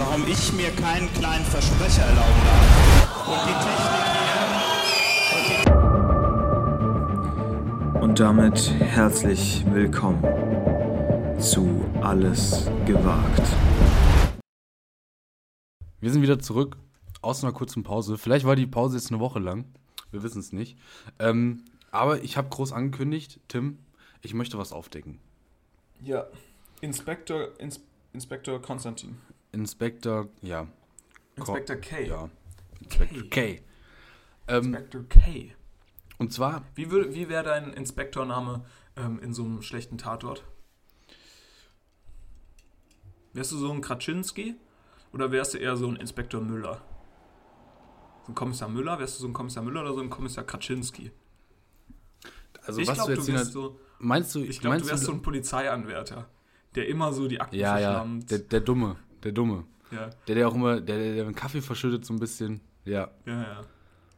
warum ich mir keinen kleinen Versprecher erlauben darf. Und die Technik hier. Und damit herzlich willkommen zu Alles gewagt. Wir sind wieder zurück aus einer kurzen Pause. Vielleicht war die Pause jetzt eine Woche lang. Wir wissen es nicht. Ähm, aber ich habe groß angekündigt, Tim, ich möchte was aufdecken. Ja, Inspektor, Ins, Inspektor Konstantin. Inspektor, ja. Inspektor K. Ja. Inspektor K. Ähm, Inspektor K. und zwar, Wie, wie wäre dein Inspektorname ähm, in so einem schlechten Tatort? Wärst du so ein Kraczynski oder wärst du eher so ein Inspektor Müller? So ein Kommissar Müller? Wärst du so ein Kommissar Müller oder so ein Kommissar Kraczynski? also ich was glaube, du du, jetzt wärst hier, so, meinst du, ich glaube, du wärst so ein Polizeianwärter, der immer so die Akten ja, ja, verschlammt. der, der Dumme, der Dumme. ja, Der, der auch immer, der, der, der den Kaffee verschüttet so ein bisschen. Ja, ja, ja. ja,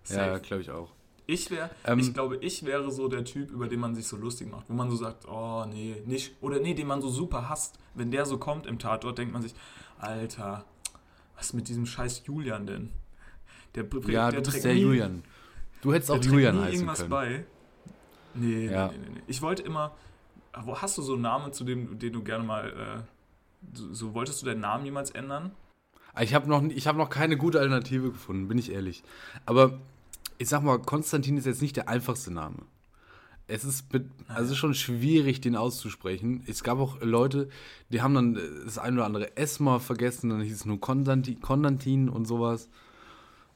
Safe. glaube ich auch. Ich wäre, Ähm, ich glaube, ich wäre so der Typ, über den man sich so lustig macht, wo man so sagt, oh nee, nicht, oder nee, den man so super hasst. Wenn der so kommt im Tatort, denkt man sich, Alter, was mit diesem scheiß Julian denn? Der, br- Ja, der du bist der nie- Julian. Du hättest auch Julian nie heißen irgendwas können. bei. Nee, Ja. nee, nee, nee, nee. Ich wollte immer, wo hast du so einen Namen, zu dem, den du gerne mal, äh, so, so wolltest du deinen Namen jemals ändern? Ich habe noch, ich hab noch keine gute Alternative gefunden, bin ich ehrlich. Aber ich sag mal, Konstantin ist jetzt nicht der einfachste Name. Es ist mit, also schon schwierig, den auszusprechen. Es gab auch Leute, die haben dann das ein oder andere S mal vergessen, dann hieß es nur Konstantin, Konstantin und sowas.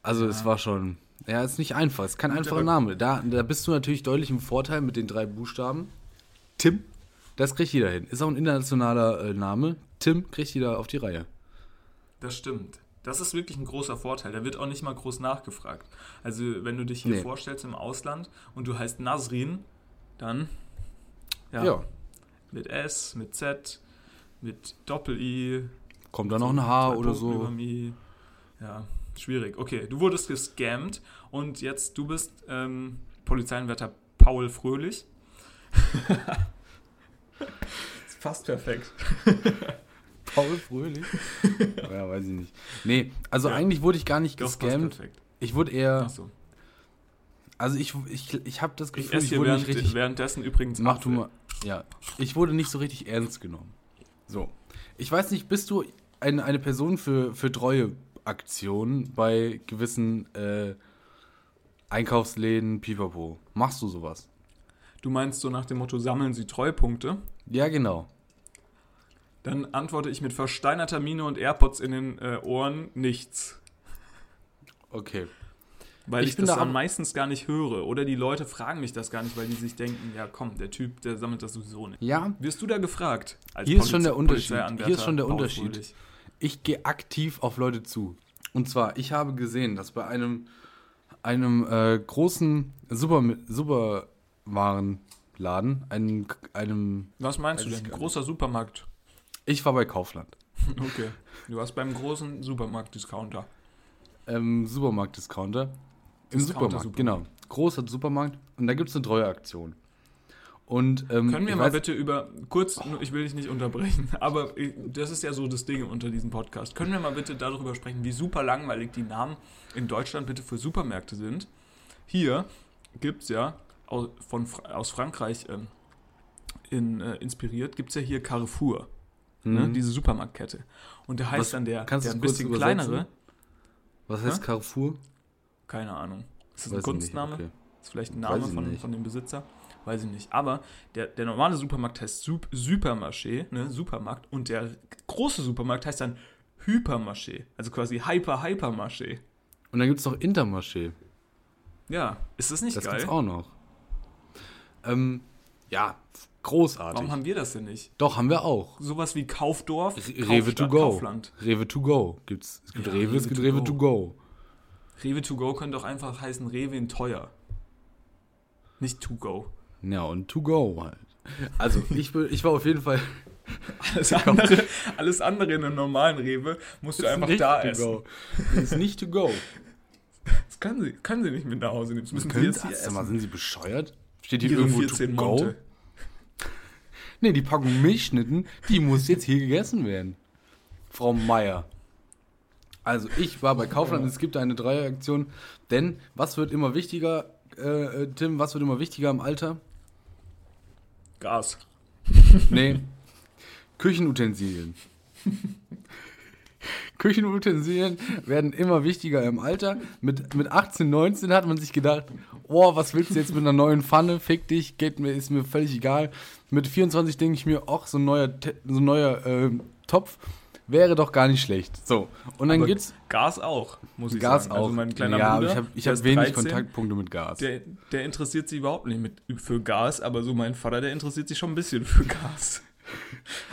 Also es war schon, ja, es ist nicht einfach, es ist kein einfacher aber- Name. Da, da bist du natürlich deutlich im Vorteil mit den drei Buchstaben. Tim, das kriegt jeder hin. Ist auch ein internationaler äh, Name. Tim kriegt jeder auf die Reihe. Das stimmt. Das ist wirklich ein großer Vorteil. Da wird auch nicht mal groß nachgefragt. Also, wenn du dich hier Nee. vorstellst im Ausland und du heißt Nasrin, dann ja, ja. mit S, mit Z, mit Doppel-I. Kommt da noch ein H oder so? Ja, schwierig. Okay, du wurdest gescammt und jetzt du bist ähm, Polizeianwärter Paul Fröhlich. fast perfekt. Paul Fröhlich? ja, weiß ich nicht. Nee, also Ja. eigentlich wurde ich gar nicht Doch, gescammt. Ich wurde eher, Achso. also ich, ich, ich habe das Ich Gefühl, ich, hier wurde während, nicht richtig, währenddessen übrigens mach du mal, ja, ich wurde nicht so richtig ernst genommen. So, ich weiß nicht, bist du eine, eine Person für, für treue Aktionen bei gewissen äh, Einkaufsläden, pipapo? Machst du sowas? Du meinst so nach dem Motto, sammeln Sie Treupunkte? Ja, genau. Dann antworte ich mit versteinerter Miene und AirPods in den äh, Ohren nichts. Okay. Weil Ich ich, das da dann meistens gar nicht höre. Oder die Leute fragen mich das gar nicht, weil die sich denken, ja komm, der Typ, der sammelt das sowieso nicht. Ja, Wirst du da gefragt? Als Hier ist schon der Unterschied. Hier ist schon der Unterschied. Ich gehe aktiv auf Leute zu. Und zwar, ich habe gesehen, dass bei einem, einem äh, großen Super, Superwarenladen, einem, einem, Was meinst du denn? Großer Supermarkt. ich war bei Kaufland, Okay. Du warst beim großen Supermarkt-Discounter. ähm, Supermarkt-Discounter. Im Supermarkt, Supermarkt. genau. Großer Supermarkt. Und da gibt es eine Treueaktion. Und, ähm, Können wir mal weiß- bitte über, kurz, ich will dich nicht unterbrechen, aber das ist ja so das Ding unter diesem Podcast. Können wir mal bitte darüber sprechen, wie super langweilig die Namen in Deutschland bitte für Supermärkte sind? Hier gibt es ja aus, von, aus Frankreich ähm, in, äh, inspiriert, gibt es ja hier Carrefour, ne, Mhm. diese Supermarktkette. Und der heißt Was- dann der, der ein bisschen kleinere, Was heißt Hä? Carrefour? keine Ahnung. Ist das Weiß ein nicht, Kunstname? okay. Ist vielleicht ein Name von, von dem Besitzer? Weiß ich nicht. Aber der, der normale Supermarkt heißt Sup Supermarché, ne? Supermarkt. Und der große Supermarkt heißt dann Hypermarché. Also quasi Hyper Hypermarché. Und dann gibt es noch Intermarché. Ja, ist das nicht Das geil? gibt's auch noch. Ähm, ja, großartig. Warum haben wir das denn nicht? Doch, haben wir auch. Sowas wie Kaufdorf, Re- Rewe to go. Kaufland. Rewe to go gibt's. Es gibt Ja, Rewe, es Rewe gibt to Rewe go. to go. Rewe to go könnte auch einfach heißen Rewe in teuer. Nicht to go. Ja, und to go halt. Also, ich, ich war auf jeden Fall. Alles andere, alles andere in einem normalen Rewe musst du einfach da essen. go. Das ist nicht to go. Das können sie, können sie nicht mit nach Hause nehmen. Das müssen sie jetzt hier Sag mal, essen. sind Sie bescheuert? Steht hier Ihre irgendwo 14 to go? Monte. Nee, die Packung Milchschnitten, die muss jetzt hier gegessen werden. Frau Meier. Also ich war bei Kaufland und es gibt eine Dreieraktion, denn was wird immer wichtiger, äh, äh, Tim, was wird immer wichtiger im Alter? Gas. Nee, Küchenutensilien. Küchenutensilien werden immer wichtiger im Alter. Mit, mit 18, 19 hat man sich gedacht, oh, was willst du jetzt mit einer neuen Pfanne? Fick dich, geht mir, ist mir völlig egal. Mit 24 denke ich mir, ach, so ein neuer, so ein neuer ähm, Topf wäre doch gar nicht schlecht. So, und dann Aber gibt's Gas auch, muss ich Gas sagen. auch. Also mein kleiner ja, Bruder, ich habe ich hab wenig 13, Kontaktpunkte mit Gas. Der, der interessiert sich überhaupt nicht mit, für Gas, aber so mein Vater, der interessiert sich schon ein bisschen für Gas.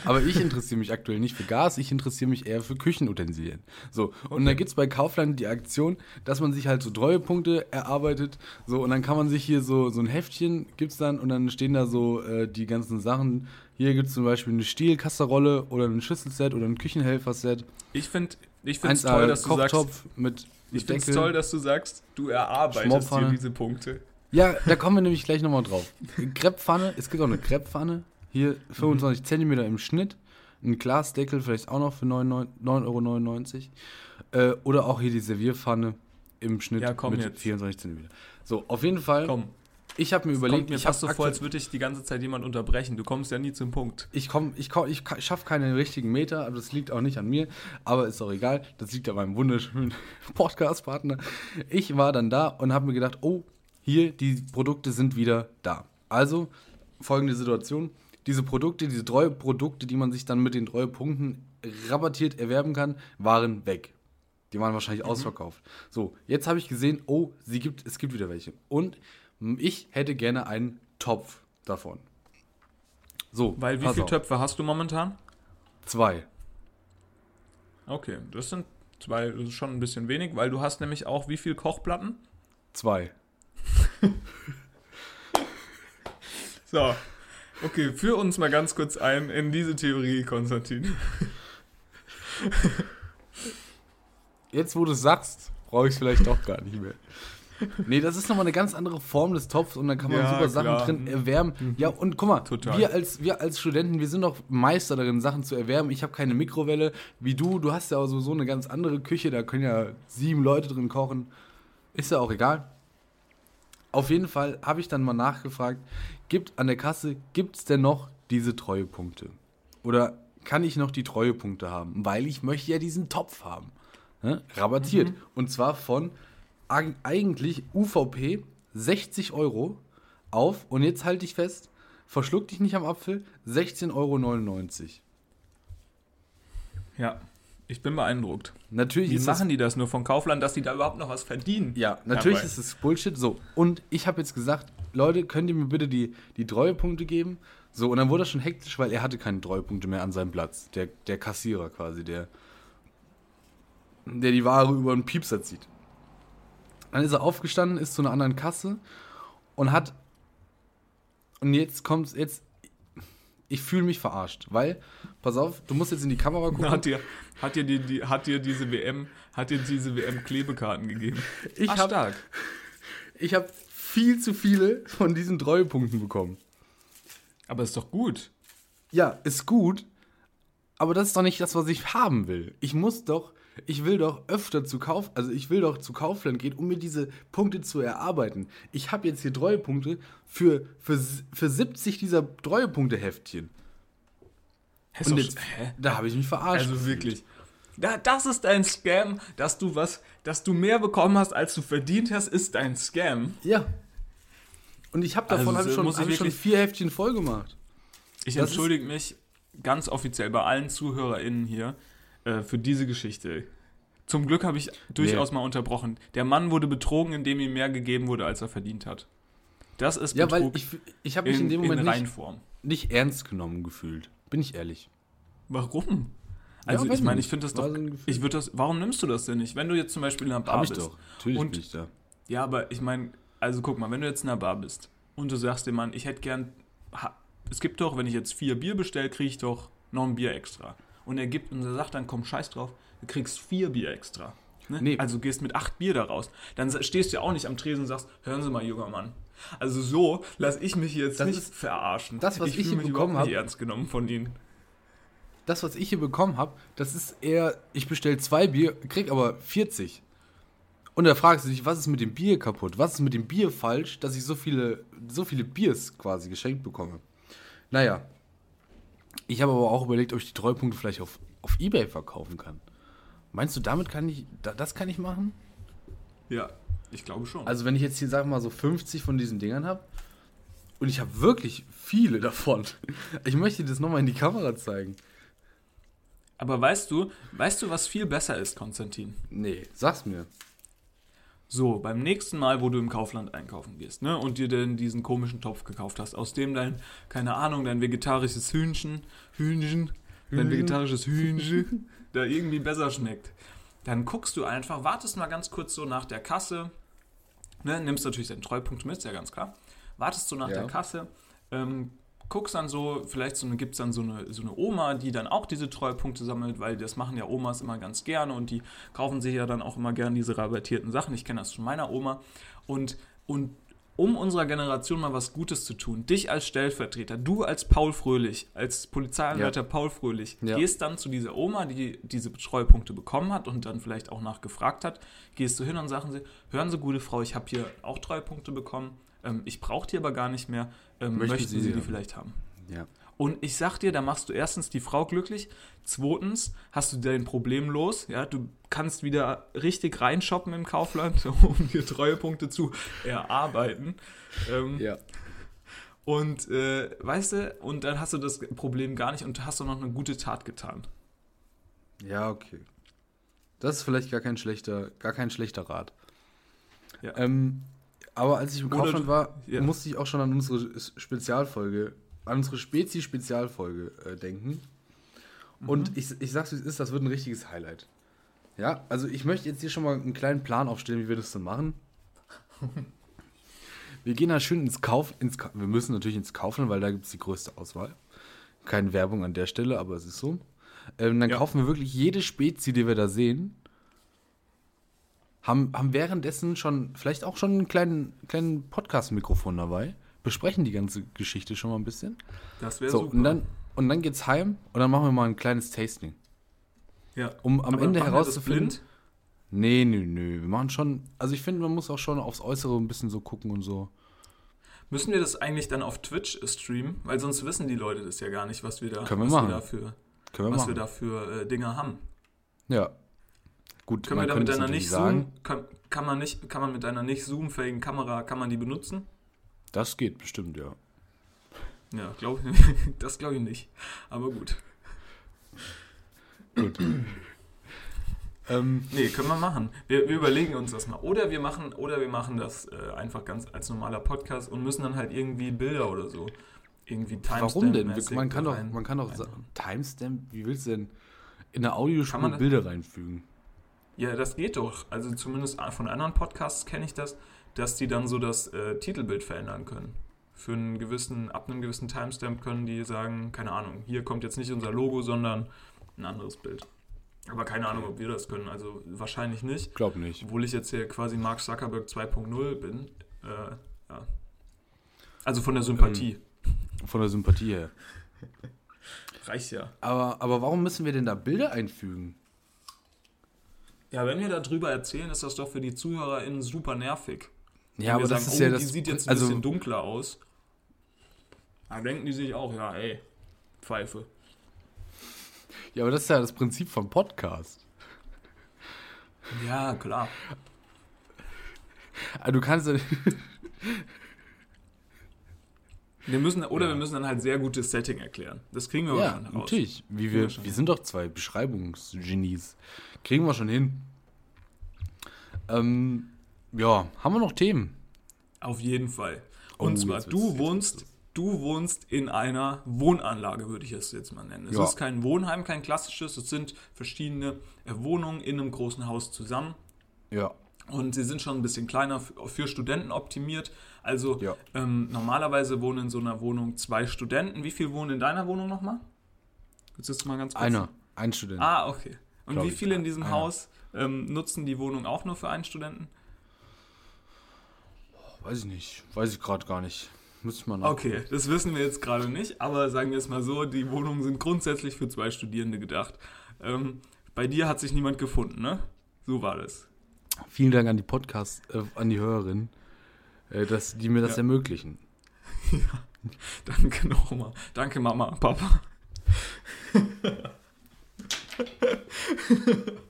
Aber ich interessiere mich aktuell nicht für Gas, ich interessiere mich eher für Küchenutensilien. So, und da gibt es bei Kaufland die Aktion, dass man sich halt so Treuepunkte erarbeitet. So, und dann kann man sich hier so, so ein Heftchen gibt's dann und dann stehen da so äh, die ganzen Sachen. Hier gibt es zum Beispiel eine Stielkasserolle oder ein Schüsselset oder ein Küchenhelferset. Ich finde ich find's 1A toll, dass du sagst, mit, ich finde es toll, dass du sagst, du erarbeitest dir diese Punkte. Ja, da kommen wir nämlich gleich nochmal drauf. Krepppfanne, es gibt auch eine Krepppfanne. Hier 25 Mhm. Zentimeter im Schnitt. Ein Glasdeckel vielleicht auch noch für 9,99 Euro. Äh, oder auch hier die Servierpfanne im Schnitt Ja, komm mit jetzt. 24 Zentimeter. So, auf jeden Fall. Komm, Ich habe mir überleg überlegt, mir ich fast so habe vor, als würde dich die ganze Zeit jemand unterbrechen. Du kommst ja nie zum Punkt. ich komme, ich komm, ich schaffe keine richtigen Meter, aber das liegt auch nicht an mir, aber ist auch egal. Das liegt an meinem wunderschönen Podcast-Partner. Ich war dann da und habe mir gedacht, oh, hier, die Produkte sind wieder da. Also, folgende Situation. Diese Produkte, diese Treueprodukte, die man sich dann mit den Treuepunkten rabattiert erwerben kann, waren weg. Die waren wahrscheinlich ausverkauft. So, jetzt habe ich gesehen, oh, sie gibt, es gibt wieder welche. Und ich hätte gerne einen Topf davon. So, Weil wie viele auf. Töpfe hast du momentan? Zwei. Okay, das sind zwei, das ist schon ein bisschen wenig, weil du hast nämlich auch wie viele Kochplatten? Zwei. So. Okay, führ uns mal ganz kurz ein in diese Theorie, Konstantin. Jetzt, wo du es sagst, brauche ich es vielleicht doch gar nicht mehr. Nee, das ist nochmal eine ganz andere Form des Topfs und dann kann man Ja, super Sachen klar. drin erwärmen. Ja, und guck mal, Total. wir als, wir als Studenten, wir sind doch Meister darin, Sachen zu erwärmen. Ich habe keine Mikrowelle wie du. Du hast ja auch sowieso eine ganz andere Küche, da können ja sieben Leute drin kochen. Ist ja auch egal. Auf jeden Fall habe ich dann mal nachgefragt, gibt an der Kasse, gibt es denn noch diese Treuepunkte? Oder kann ich noch die Treuepunkte haben? Weil ich möchte ja diesen Topf haben. Ne? Rabattiert. Mhm. Und zwar von eig- eigentlich UVP 60 Euro auf, und jetzt halte ich fest, verschluck dich nicht am Apfel, 16,99 Euro. Ja, ich bin beeindruckt. Natürlich Wie machen die das nur von Kaufland, dass die da überhaupt noch was verdienen? Ja, natürlich Dabei. ist es Bullshit. So, und ich habe jetzt gesagt, Leute, könnt ihr mir bitte die, die Treuepunkte geben? So, und dann wurde er schon hektisch, weil er hatte keine Treuepunkte mehr an seinem Platz. Der, der Kassierer quasi, der, der die Ware über einen Piepser zieht. Dann ist er aufgestanden, ist zu einer anderen Kasse und hat. Und jetzt kommt's, jetzt. Ich fühle mich verarscht, weil, pass auf, du musst jetzt in die Kamera gucken. Hat dir, hat dir, die, die, hat dir diese WM, hat dir diese WM Klebekarten gegeben? Ich Ach, hab- stark. Ich habe viel zu viele von diesen Treuepunkten bekommen. Aber ist doch gut. Ja, ist gut, aber das ist doch nicht das, was ich haben will. Ich muss doch, ich will doch öfter zu Kauf, also ich will doch zu Kaufland gehen, um mir diese Punkte zu erarbeiten. Ich habe jetzt hier Treuepunkte für, für, für 70 dieser Treuepunkte-Heftchen. Ist Und jetzt, hä? da habe ich mich verarscht. Also wirklich. Da, das ist dein Scam, dass du was, dass du mehr bekommen hast, als du verdient hast, ist dein Scam. Ja. Und ich habe davon Also, hab ich schon, hab schon vier Heftchen voll gemacht. Ich Das entschuldige mich ganz offiziell bei allen ZuhörerInnen hier äh, für diese Geschichte. Zum Glück habe ich durchaus mal unterbrochen. Der Mann wurde betrogen, indem ihm mehr gegeben wurde, als er verdient hat. Das ist Ja, weil Betrug ich, ich habe mich in, in dem in Moment nicht, Reinform. nicht ernst genommen gefühlt. Bin ich ehrlich. Warum? Also weiß ich meine, ich finde das doch. Ich würde das. Warum nimmst du das denn nicht? Wenn du jetzt zum Beispiel in einer Bar Hab ich bist. doch. Natürlich Und- bin ich da. Ja, aber ich meine, also guck mal, wenn du jetzt in einer Bar bist und du sagst dem Mann, ich hätte gern, ha, es gibt doch, wenn ich jetzt vier Bier bestelle, kriege ich doch noch ein Bier extra. Und er gibt und er sagt dann, komm, scheiß drauf, du kriegst vier Bier extra. Ne? Nee. Also gehst mit acht Bier da raus. Dann stehst du ja auch nicht am Tresen und sagst, hören Sie mal, junger Mann. Also so lasse ich mich jetzt Das nicht ist- verarschen. das, was ich fühl hier bekommen überhaupt nicht hab- ernst genommen von Ihnen. das, was ich hier bekommen habe, das ist eher, ich bestelle zwei Bier, krieg aber 40. Und da fragst du dich, was ist mit dem Bier kaputt? Was ist mit dem Bier falsch, dass ich so viele, so viele Biers quasi geschenkt bekomme? Naja. Ich habe aber auch überlegt, ob ich die Treupunkte vielleicht auf, auf Ebay verkaufen kann. Meinst du, damit kann ich, da, das kann ich machen? Ja, ich glaube schon. Also wenn ich jetzt hier, sag mal, so 50 von diesen Dingern habe und ich habe wirklich viele davon. Ich möchte das nochmal in die Kamera zeigen. Aber weißt du, weißt du, was viel besser ist, Konstantin? Nee, sag's mir. So, beim nächsten Mal, wo du im Kaufland einkaufen gehst, ne, und dir denn diesen komischen Topf gekauft hast, aus dem dein, keine Ahnung, dein vegetarisches Hühnchen, Hühnchen, dein vegetarisches Hühnchen, da irgendwie besser schmeckt, dann guckst du einfach, wartest mal ganz kurz so nach der Kasse, ne, nimmst natürlich deinen Treupunkt mit, ist ja ganz klar, wartest so nach Ja. der Kasse, ähm, guckst dann so, vielleicht so gibt es dann so eine, so eine Oma, die dann auch diese Treupunkte sammelt, weil das machen ja Omas immer ganz gerne und die kaufen sich ja dann auch immer gerne diese rabattierten Sachen. Ich kenne das von meiner Oma. Und, und um unserer Generation mal was Gutes zu tun, dich als Stellvertreter, du als Paul Fröhlich, als Polizeianwärter Paul Fröhlich, Ja. gehst dann zu dieser Oma, die diese Treupunkte bekommen hat und dann vielleicht auch nachgefragt hat, gehst du hin und sagen sie, hören Sie, gute Frau, ich habe hier auch Treupunkte bekommen, ähm, ich brauche die aber gar nicht mehr, ähm, Möchten möchten Sie Sie die die vielleicht haben? Ja. Und ich sag dir, da machst du erstens die Frau glücklich, zweitens hast du dein Problem los, ja, du kannst wieder richtig reinshoppen im Kaufland, um dir Treuepunkte zu erarbeiten. Ähm, Ja. Und äh, weißt du, und dann hast du das Problem gar nicht und hast auch noch eine gute Tat getan. Ja, okay. Das ist vielleicht gar kein schlechter, gar kein schlechter Rat. Ja. Ähm, aber als ich im Kaufland du- war, ja. musste ich auch schon an unsere Spezialfolge, an unsere Spezi-Spezialfolge äh, denken. Mhm. Und ich, ich sag's wie es ist, das wird ein richtiges Highlight. Ja, also ich möchte jetzt hier schon mal einen kleinen Plan aufstellen, wie wir das dann machen. Wir gehen da schön ins Kauf, ins Ka wir müssen natürlich ins Kaufland, weil da gibt es die größte Auswahl. Keine Werbung an der Stelle, aber es ist so. Ähm, dann Ja. kaufen wir wirklich jede Spezi, die wir da sehen. Haben, haben währenddessen schon, vielleicht auch schon einen kleinen, kleinen Podcast-Mikrofon dabei. Besprechen die ganze Geschichte schon mal ein bisschen. Das wäre So, super. und dann, und dann geht's heim und dann machen wir mal ein kleines Tasting. ja. Um am Aber Ende wir das herauszufinden. blind? Nee, nö, nö. Wir machen schon. Also ich finde, man muss auch schon aufs Äußere ein bisschen so gucken und so. Müssen wir das eigentlich dann auf Twitch streamen? Weil sonst wissen die Leute das ja gar nicht, was wir da, Können wir was machen. wir dafür, Können wir was machen. wir da für äh, Dinge haben. ja. Gut, Können wir da mit natürlich nicht sagen. Zoom, kann, kann man nicht, kann man mit deiner nicht zoomfähigen Kamera, kann man die benutzen? Das geht bestimmt, ja. Ja, glaube das glaube ich nicht. Aber gut. Gut. ähm, Nee, können wir machen. Wir, wir überlegen uns das mal. Oder wir machen, oder wir machen das äh, einfach ganz als normaler Podcast und müssen dann halt irgendwie Bilder oder so. Irgendwie warum denn? Man kann doch, man kann doch Timestamp, wie willst du denn in der Audiospur Bilder reinfügen? Ja, das geht doch. Also zumindest von anderen Podcasts kenne ich das, dass die dann so das äh, Titelbild verändern können. Für einen gewissen, ab einem gewissen Timestamp können die sagen, keine Ahnung, hier kommt jetzt nicht unser Logo, sondern ein anderes Bild. Aber keine Ahnung, ob wir das können. Also wahrscheinlich nicht. Glaub nicht. Obwohl ich jetzt hier quasi Mark Zuckerberg 2.0 bin. Äh, ja. Also von der Sympathie. Von der Sympathie her. Reicht ja. Aber, aber warum müssen wir denn da Bilder einfügen? Ja, wenn wir darüber erzählen, ist das doch für die ZuhörerInnen super nervig. Ja, aber das sagen, ist ja oh, das. die sieht jetzt ein also, bisschen dunkler aus. Dann denken die sich auch, ja, ey, Pfeife. ja, aber das ist ja das Prinzip vom Podcast. Ja, klar. Ah, Du kannst ja. Wir müssen, oder Ja. wir müssen dann halt sehr gutes Setting erklären. Das kriegen wir Ja, aber schon natürlich. Wie wir wir, wir sind doch zwei Beschreibungsgenies. Kriegen wir schon hin. Ähm, ja, haben wir noch Themen? Auf jeden Fall. Oh, Und zwar, jetzt wird's- du jetzt wohnst, du wohnst in einer Wohnanlage, würde ich es jetzt mal nennen. Es Ja. ist kein Wohnheim, kein klassisches. Es sind verschiedene äh, Wohnungen in einem großen Haus zusammen. Ja. Und sie sind schon ein bisschen kleiner für Studenten optimiert. Also Ja. ähm, normalerweise wohnen in so einer Wohnung zwei Studenten. Wie viel wohnen in deiner Wohnung nochmal? Willst du das mal ganz kurz? Einer. Ein Student. Ah, okay. Und Glaub wie viele in diesem einer. Haus ähm, nutzen die Wohnung auch nur für einen Studenten? Weiß ich nicht. Weiß ich gerade gar nicht. Mal nachgucken. Okay, das wissen wir jetzt gerade nicht, aber sagen wir es mal so, die Wohnungen sind grundsätzlich für zwei Studierende gedacht. Ähm, bei dir hat sich niemand gefunden, ne? So war das. Vielen Dank an die Podcast, äh, an die Hörerin, äh, dass die mir das Ja. ermöglichen. Danke nochmal. Danke Mama, Papa.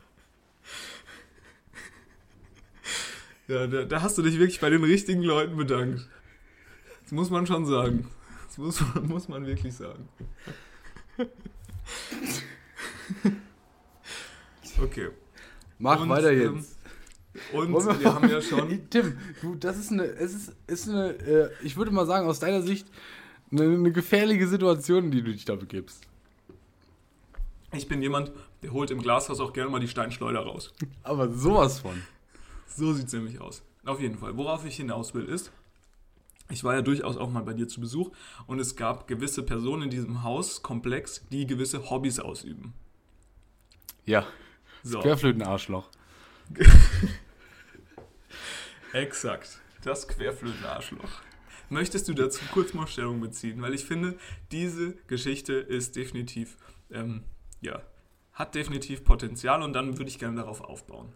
ja, da, da hast du dich wirklich bei den richtigen Leuten bedankt. Das muss man schon sagen. Das muss, man- muss man wirklich sagen. Okay. Mach Und, weiter ähm, jetzt. Und Wollen wir haben ja schon. Tim, du, das ist eine, es ist, ist eine, äh, ich würde mal sagen, aus deiner Sicht eine, eine gefährliche Situation, in die du dich da begibst. Ich bin jemand, der holt im Glashaus auch gerne mal die Steinschleuder raus. Aber sowas von. So sieht es nämlich aus. Auf jeden Fall. Worauf ich hinaus will, ist, ich war ja durchaus auch mal bei dir zu Besuch und es gab gewisse Personen in diesem Hauskomplex, die gewisse Hobbys ausüben. Ja, So, Querflötenarschloch. exakt. Das Querflötenarschloch. Möchtest du dazu kurz mal Stellung beziehen? Weil ich finde, diese Geschichte ist definitiv, ähm, ja, hat definitiv Potenzial und dann würde ich gerne darauf aufbauen.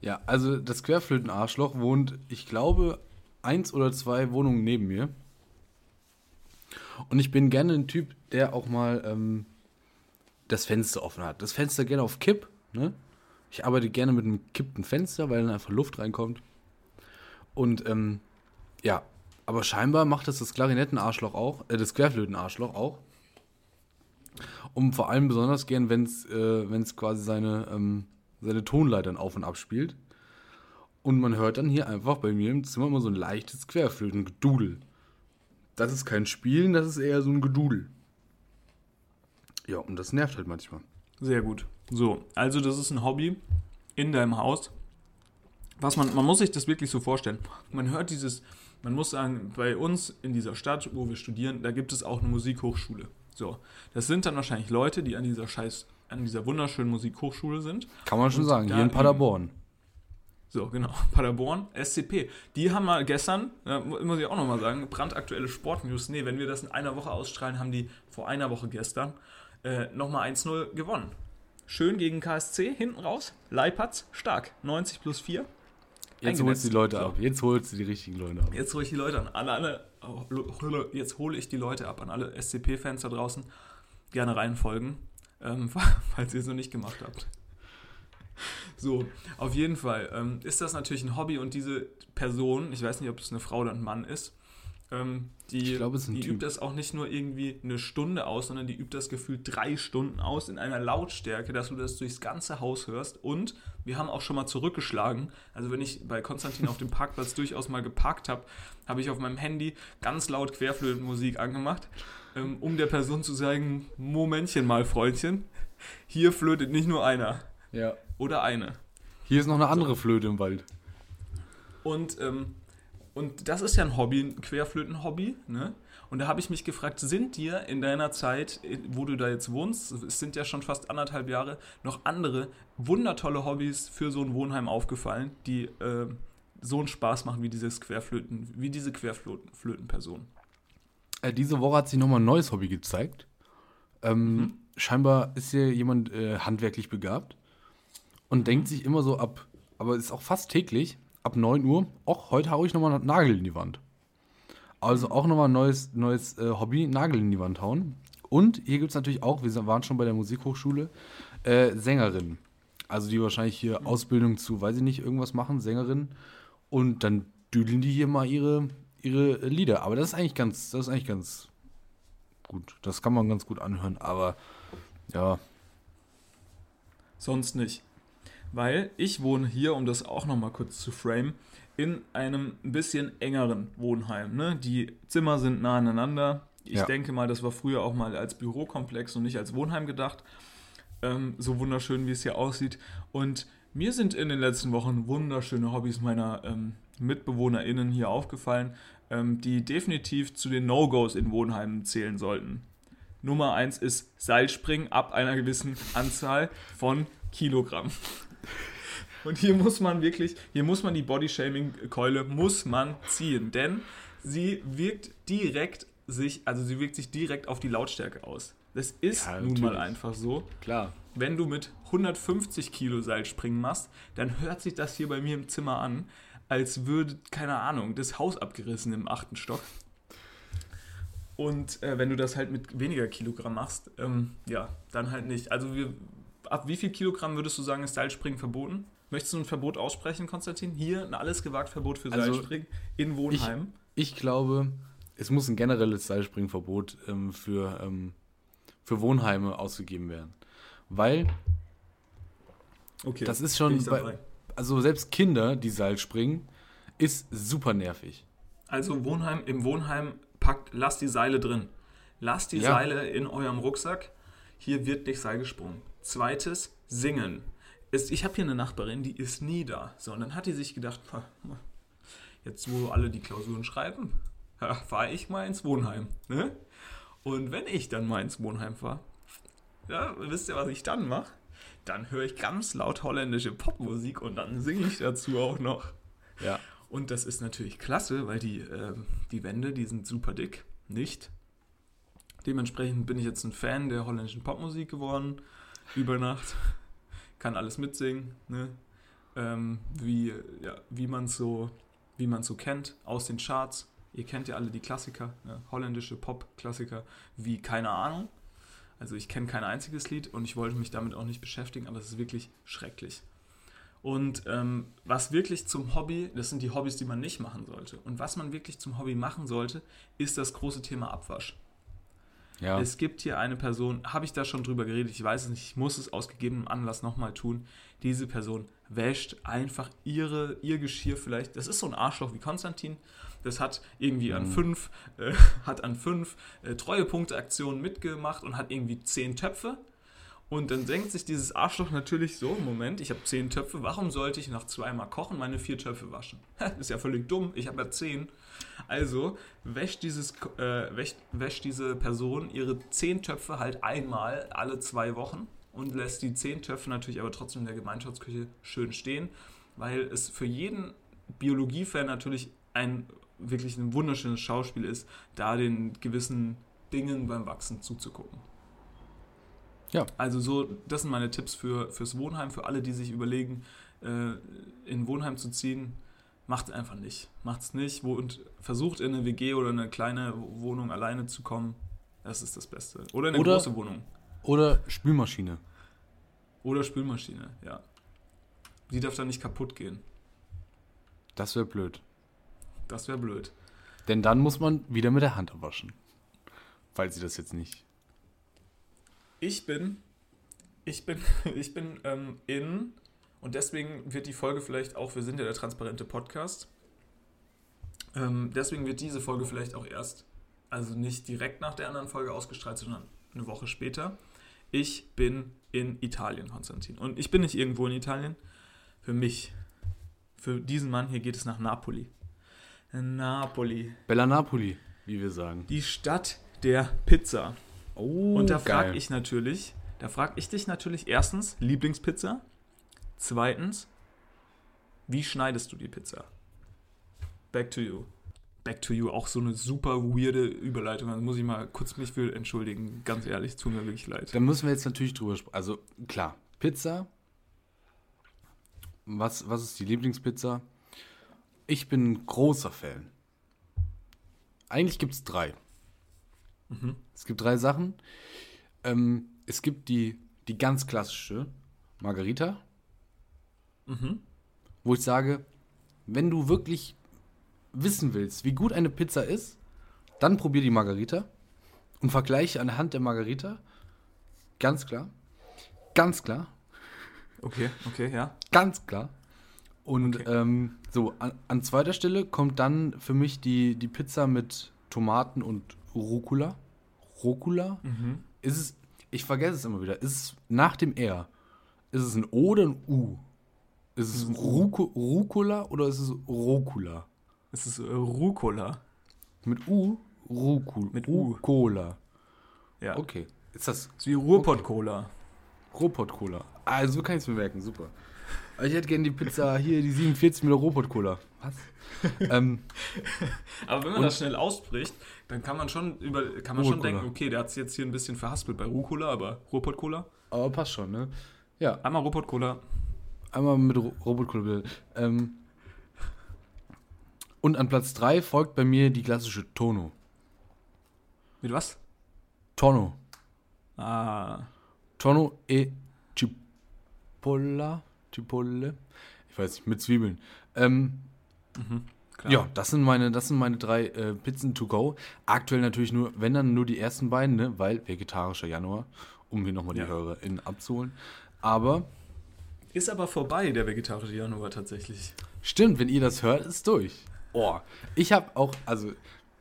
Ja, also das Querflötenarschloch wohnt, ich glaube, eins oder zwei Wohnungen neben mir. Und ich bin gerne ein Typ, der auch mal ähm, das Fenster offen hat. Das Fenster gerne auf Kipp. Ne? Ich arbeite gerne mit einem kippten Fenster, weil dann einfach Luft reinkommt. Und ähm, ja, aber scheinbar macht das das Klarinettenarschloch auch, äh, das Querflötenarschloch auch. Und vor allem besonders gern, wenn es äh, quasi seine, ähm, seine Tonleitern auf und ab spielt. Und man hört dann hier einfach bei mir im Zimmer immer so ein leichtes Querflötengedudel. Das ist kein Spielen, das ist eher so ein Gedudel. Ja, und das nervt halt manchmal. Sehr gut. So, also das ist ein Hobby in deinem Haus. Was man, man muss sich das wirklich so vorstellen. Man hört dieses, man muss sagen, bei uns in dieser Stadt, wo wir studieren, da gibt es auch eine Musikhochschule. So, das sind dann wahrscheinlich Leute, die an dieser scheiß, an dieser wunderschönen Musikhochschule sind. Kann man schon Und sagen, hier in Paderborn. So, genau. Paderborn, SCP. Die haben mal gestern, äh, mu- muss ich auch nochmal sagen, brandaktuelle Sportnews. Nee, wenn wir das in einer Woche ausstrahlen, haben die vor einer Woche gestern äh, nochmal 1-0 gewonnen. Schön gegen KSC, hinten raus. Leipatz, stark. 90 plus 4. Jetzt holst du die Leute So. ab. Jetzt holst du die richtigen Leute ab. Jetzt hole ich die Leute an. Alle, alle, oh, jetzt hole ich die Leute ab an alle SCP-Fans da draußen. Gerne reinfolgen, ähm, falls ihr es noch nicht gemacht habt. So, auf jeden Fall ähm, ist das natürlich ein Hobby und diese Person, ich weiß nicht, ob es eine Frau oder ein Mann ist, ähm, die, es ist die übt das auch nicht nur irgendwie eine Stunde aus, sondern die übt das gefühlt drei Stunden aus in einer Lautstärke, dass du das durchs ganze Haus hörst. Und wir haben auch schon mal zurückgeschlagen. Also wenn ich bei Konstantin auf dem Parkplatz durchaus mal geparkt habe, habe ich auf meinem Handy ganz laut Querflötenmusik angemacht, ähm, um der Person zu sagen, Momentchen mal, Freundchen, hier flötet nicht nur einer Ja. oder eine. Hier ist noch eine andere Flöte im Wald. Und, ähm, und das ist ja ein Hobby, ein Querflöten-Hobby. Ne? Und da habe ich mich gefragt, sind dir in deiner Zeit, äh, wo du da jetzt wohnst, es sind ja schon fast anderthalb Jahre, noch andere wundertolle Hobbys für so ein Wohnheim aufgefallen, die äh, so einen Spaß machen wie dieses Querflöten, wie diese Querflöten-Person? Äh, diese Woche hat sich nochmal ein neues Hobby gezeigt. Ähm, Mhm. Scheinbar ist hier jemand äh, handwerklich begabt und denkt sich immer so ab, aber ist auch fast täglich, ab 9 Uhr, ach, heute haue ich nochmal einen Nagel in die Wand. Also auch nochmal ein neues, neues äh, Hobby, Nagel in die Wand hauen. Und hier gibt es natürlich auch, wir waren schon bei der Musikhochschule, äh, Sängerinnen. Also die wahrscheinlich hier Ausbildung zu, weiß ich nicht, irgendwas machen, Sängerinnen. Und dann düdeln die hier mal ihre, ihre Lieder. Aber das ist eigentlich ganz, das ist eigentlich ganz gut. Das kann man ganz gut anhören, aber ja, Sonst nicht. Weil ich wohne hier, um das auch nochmal kurz zu frame, in einem ein bisschen engeren Wohnheim. Ne? Die Zimmer sind nah aneinander. Ich Ja. denke mal, das war früher auch mal als Bürokomplex und nicht als Wohnheim gedacht. Ähm, so wunderschön, wie es hier aussieht. Und mir sind in den letzten Wochen wunderschöne Hobbys meiner ähm, MitbewohnerInnen hier aufgefallen, ähm, die definitiv zu den No-Gos in Wohnheimen zählen sollten. Nummer eins ist Seilspringen ab einer gewissen Anzahl von Kilogramm. Und hier muss man wirklich, hier muss man die Bodyshaming-Keule, muss man ziehen. Denn sie wirkt direkt sich, also sie wirkt sich direkt auf die Lautstärke aus. Das ist Ja, nun mal einfach so. Klar. Wenn du mit 150 Kilo Seilspringen machst, dann hört sich das hier bei mir im Zimmer an, als würde, keine Ahnung, das Haus abgerissen im achten Stock. Und äh, wenn du das halt mit weniger Kilogramm machst, ähm, ja, dann halt nicht. Also wir, ab wie viel Kilogramm würdest du sagen, ist Seilspringen verboten? Möchtest du ein Verbot aussprechen, Konstantin? Hier ein alles gewagt Verbot für Also, Seilspringen in Wohnheim. Ich glaube, es muss ein generelles Seilspringverbot ähm, für, ähm, für Wohnheime ausgegeben werden. Weil, okay, das ist schon, ich bei. Also selbst Kinder, die Seil springen, ist super nervig. Also Wohnheim, im Wohnheim packt, lasst die Seile drin. Lasst die Ja. Seile in eurem Rucksack. Hier wird nicht Seil gesprungen. Zweites, singen. Ist, ich habe hier eine Nachbarin, die ist nie da. So, und dann hat die sich gedacht, "Ha, jetzt wo alle die Klausuren schreiben, fahre ich mal ins Wohnheim. Ne? Und wenn ich dann mal ins Wohnheim fahre, ja, wisst ihr, was ich dann mache? Dann höre ich ganz laut holländische Popmusik und dann singe ich dazu auch noch. Ja. Und das ist natürlich klasse, weil die, ähm, die Wände, die sind super dick. Nicht. Dementsprechend bin ich jetzt ein Fan der holländischen Popmusik geworden. Über Nacht. Kann alles mitsingen. Ne? Ähm, wie ja, wie man es so, wie so kennt aus den Charts. Ihr kennt ja alle die Klassiker, ne? holländische Pop-Klassiker, wie keine Ahnung. Also ich kenne kein einziges Lied und ich wollte mich damit auch nicht beschäftigen, aber es ist wirklich schrecklich. Und ähm, was wirklich zum Hobby, das sind die Hobbys, die man nicht machen sollte. Und was man wirklich zum Hobby machen sollte, ist das große Thema Abwasch. Ja. Es gibt hier eine Person, habe ich da schon drüber geredet, ich weiß es nicht, ich muss es aus gegebenem Anlass nochmal tun. Diese Person wäscht einfach ihre, ihr Geschirr vielleicht. Das ist so ein Arschloch wie Konstantin. Das hat irgendwie an fünf, äh, hat an fünf äh, Treuepunkte-Aktionen mitgemacht und hat irgendwie zehn Töpfe. Und dann denkt sich dieses Arschloch natürlich so, Moment, ich habe zehn Töpfe, warum sollte ich nach zweimal kochen meine vier Töpfe waschen? ist ja völlig dumm, ich habe ja zehn. Also wäscht, dieses, äh, wäscht, wäscht diese Person ihre zehn Töpfe halt einmal alle zwei Wochen und lässt die zehn Töpfe natürlich aber trotzdem in der Gemeinschaftsküche schön stehen, weil es für jeden Biologiefan natürlich ein wirklich ein wunderschönes Schauspiel ist, da den gewissen Dingen beim Wachsen zuzugucken. Ja. Also so, das sind meine Tipps für, fürs Wohnheim, für alle, die sich überlegen, äh, in Wohnheim zu ziehen. Macht es einfach nicht. Macht es nicht wo, und versucht in eine WG oder eine kleine Wohnung alleine zu kommen. Das ist das Beste. Oder in eine Oder- große Wohnung. Oder Spülmaschine. Oder Spülmaschine, ja. Die darf dann nicht kaputt gehen. Das wäre blöd. Das wäre blöd. Denn dann muss man wieder mit der Hand abwaschen. Falls sie das jetzt nicht. Ich bin, ich bin, ich bin ähm, in, und deswegen wird die Folge vielleicht auch, wir sind ja der transparente Podcast, ähm, deswegen wird diese Folge vielleicht auch erst, also nicht direkt nach der anderen Folge ausgestrahlt, sondern eine Woche später. Ich bin in Italien, Konstantin. Und ich bin nicht irgendwo in Italien. Für mich, für diesen Mann hier geht es nach Napoli. Napoli, Bella Napoli, wie wir sagen. die Stadt der Pizza. Oh, Und da frage ich natürlich, da frage ich dich natürlich erstens, Lieblingspizza. Zweitens, wie schneidest du die Pizza? Back to you. Back to you, auch so eine super weirde Überleitung. Da muss ich mal kurz mich für entschuldigen. Ganz ehrlich, tut mir wirklich leid. Da müssen wir jetzt natürlich drüber sprechen. Also, klar, Pizza. Was, was ist die Lieblingspizza? Ich bin ein großer Fan. Eigentlich gibt es drei. Es gibt drei Sachen. Ähm, es gibt die, die ganz klassische Margarita, wo ich sage, wenn du wirklich wissen willst, wie gut eine Pizza ist, dann probier die Margarita und vergleiche anhand der Margarita. Ganz klar. Ganz klar. Okay, okay, ja. Ganz klar. Und Okay. ähm, so, an, an zweiter Stelle kommt dann für mich die, die Pizza mit Tomaten und Rucola. Rucola? Ist es, ich vergesse es immer wieder, ist es nach dem R, ist es ein O oder ein U? Ist es Ruco, Rucola oder ist es Rucola? Es ist äh, Rucola. Mit U? Rucola. Mit U. Rucola. Ja. Okay. Ist das Das ist wie Ruhrpott-Cola. Ruhrpott-Cola? Also so kann ich es mir merken, super. Ich hätte gerne die Pizza hier, die 47 mit der Robot-Cola. Was? ähm, Aber wenn man das schnell ausspricht, dann kann man schon, über, kann man schon denken, okay, der hat es jetzt hier ein bisschen verhaspelt bei Rucola, aber Ruhrpott-Cola? aber passt schon, ne? Ja, Einmal Ruhrpott-Cola. Einmal mit Ro Robot-Cola bitte. Ähm, und an Platz 3 folgt bei mir die klassische Tono. Mit was? Tono. Ah, Tono e Cipolla. Cipolle. Ich weiß nicht, mit Zwiebeln. Ähm, klar. Ja, das sind meine, das sind meine drei äh, Pizzen to go. Aktuell natürlich nur, wenn dann nur die ersten beiden, ne? weil vegetarischer Januar, um hier nochmal die Ja. HörerInnen abzuholen. Aber Ist aber vorbei, der vegetarische Januar tatsächlich. stimmt, wenn ihr das hört, ist durch. Oh, ich habe auch, also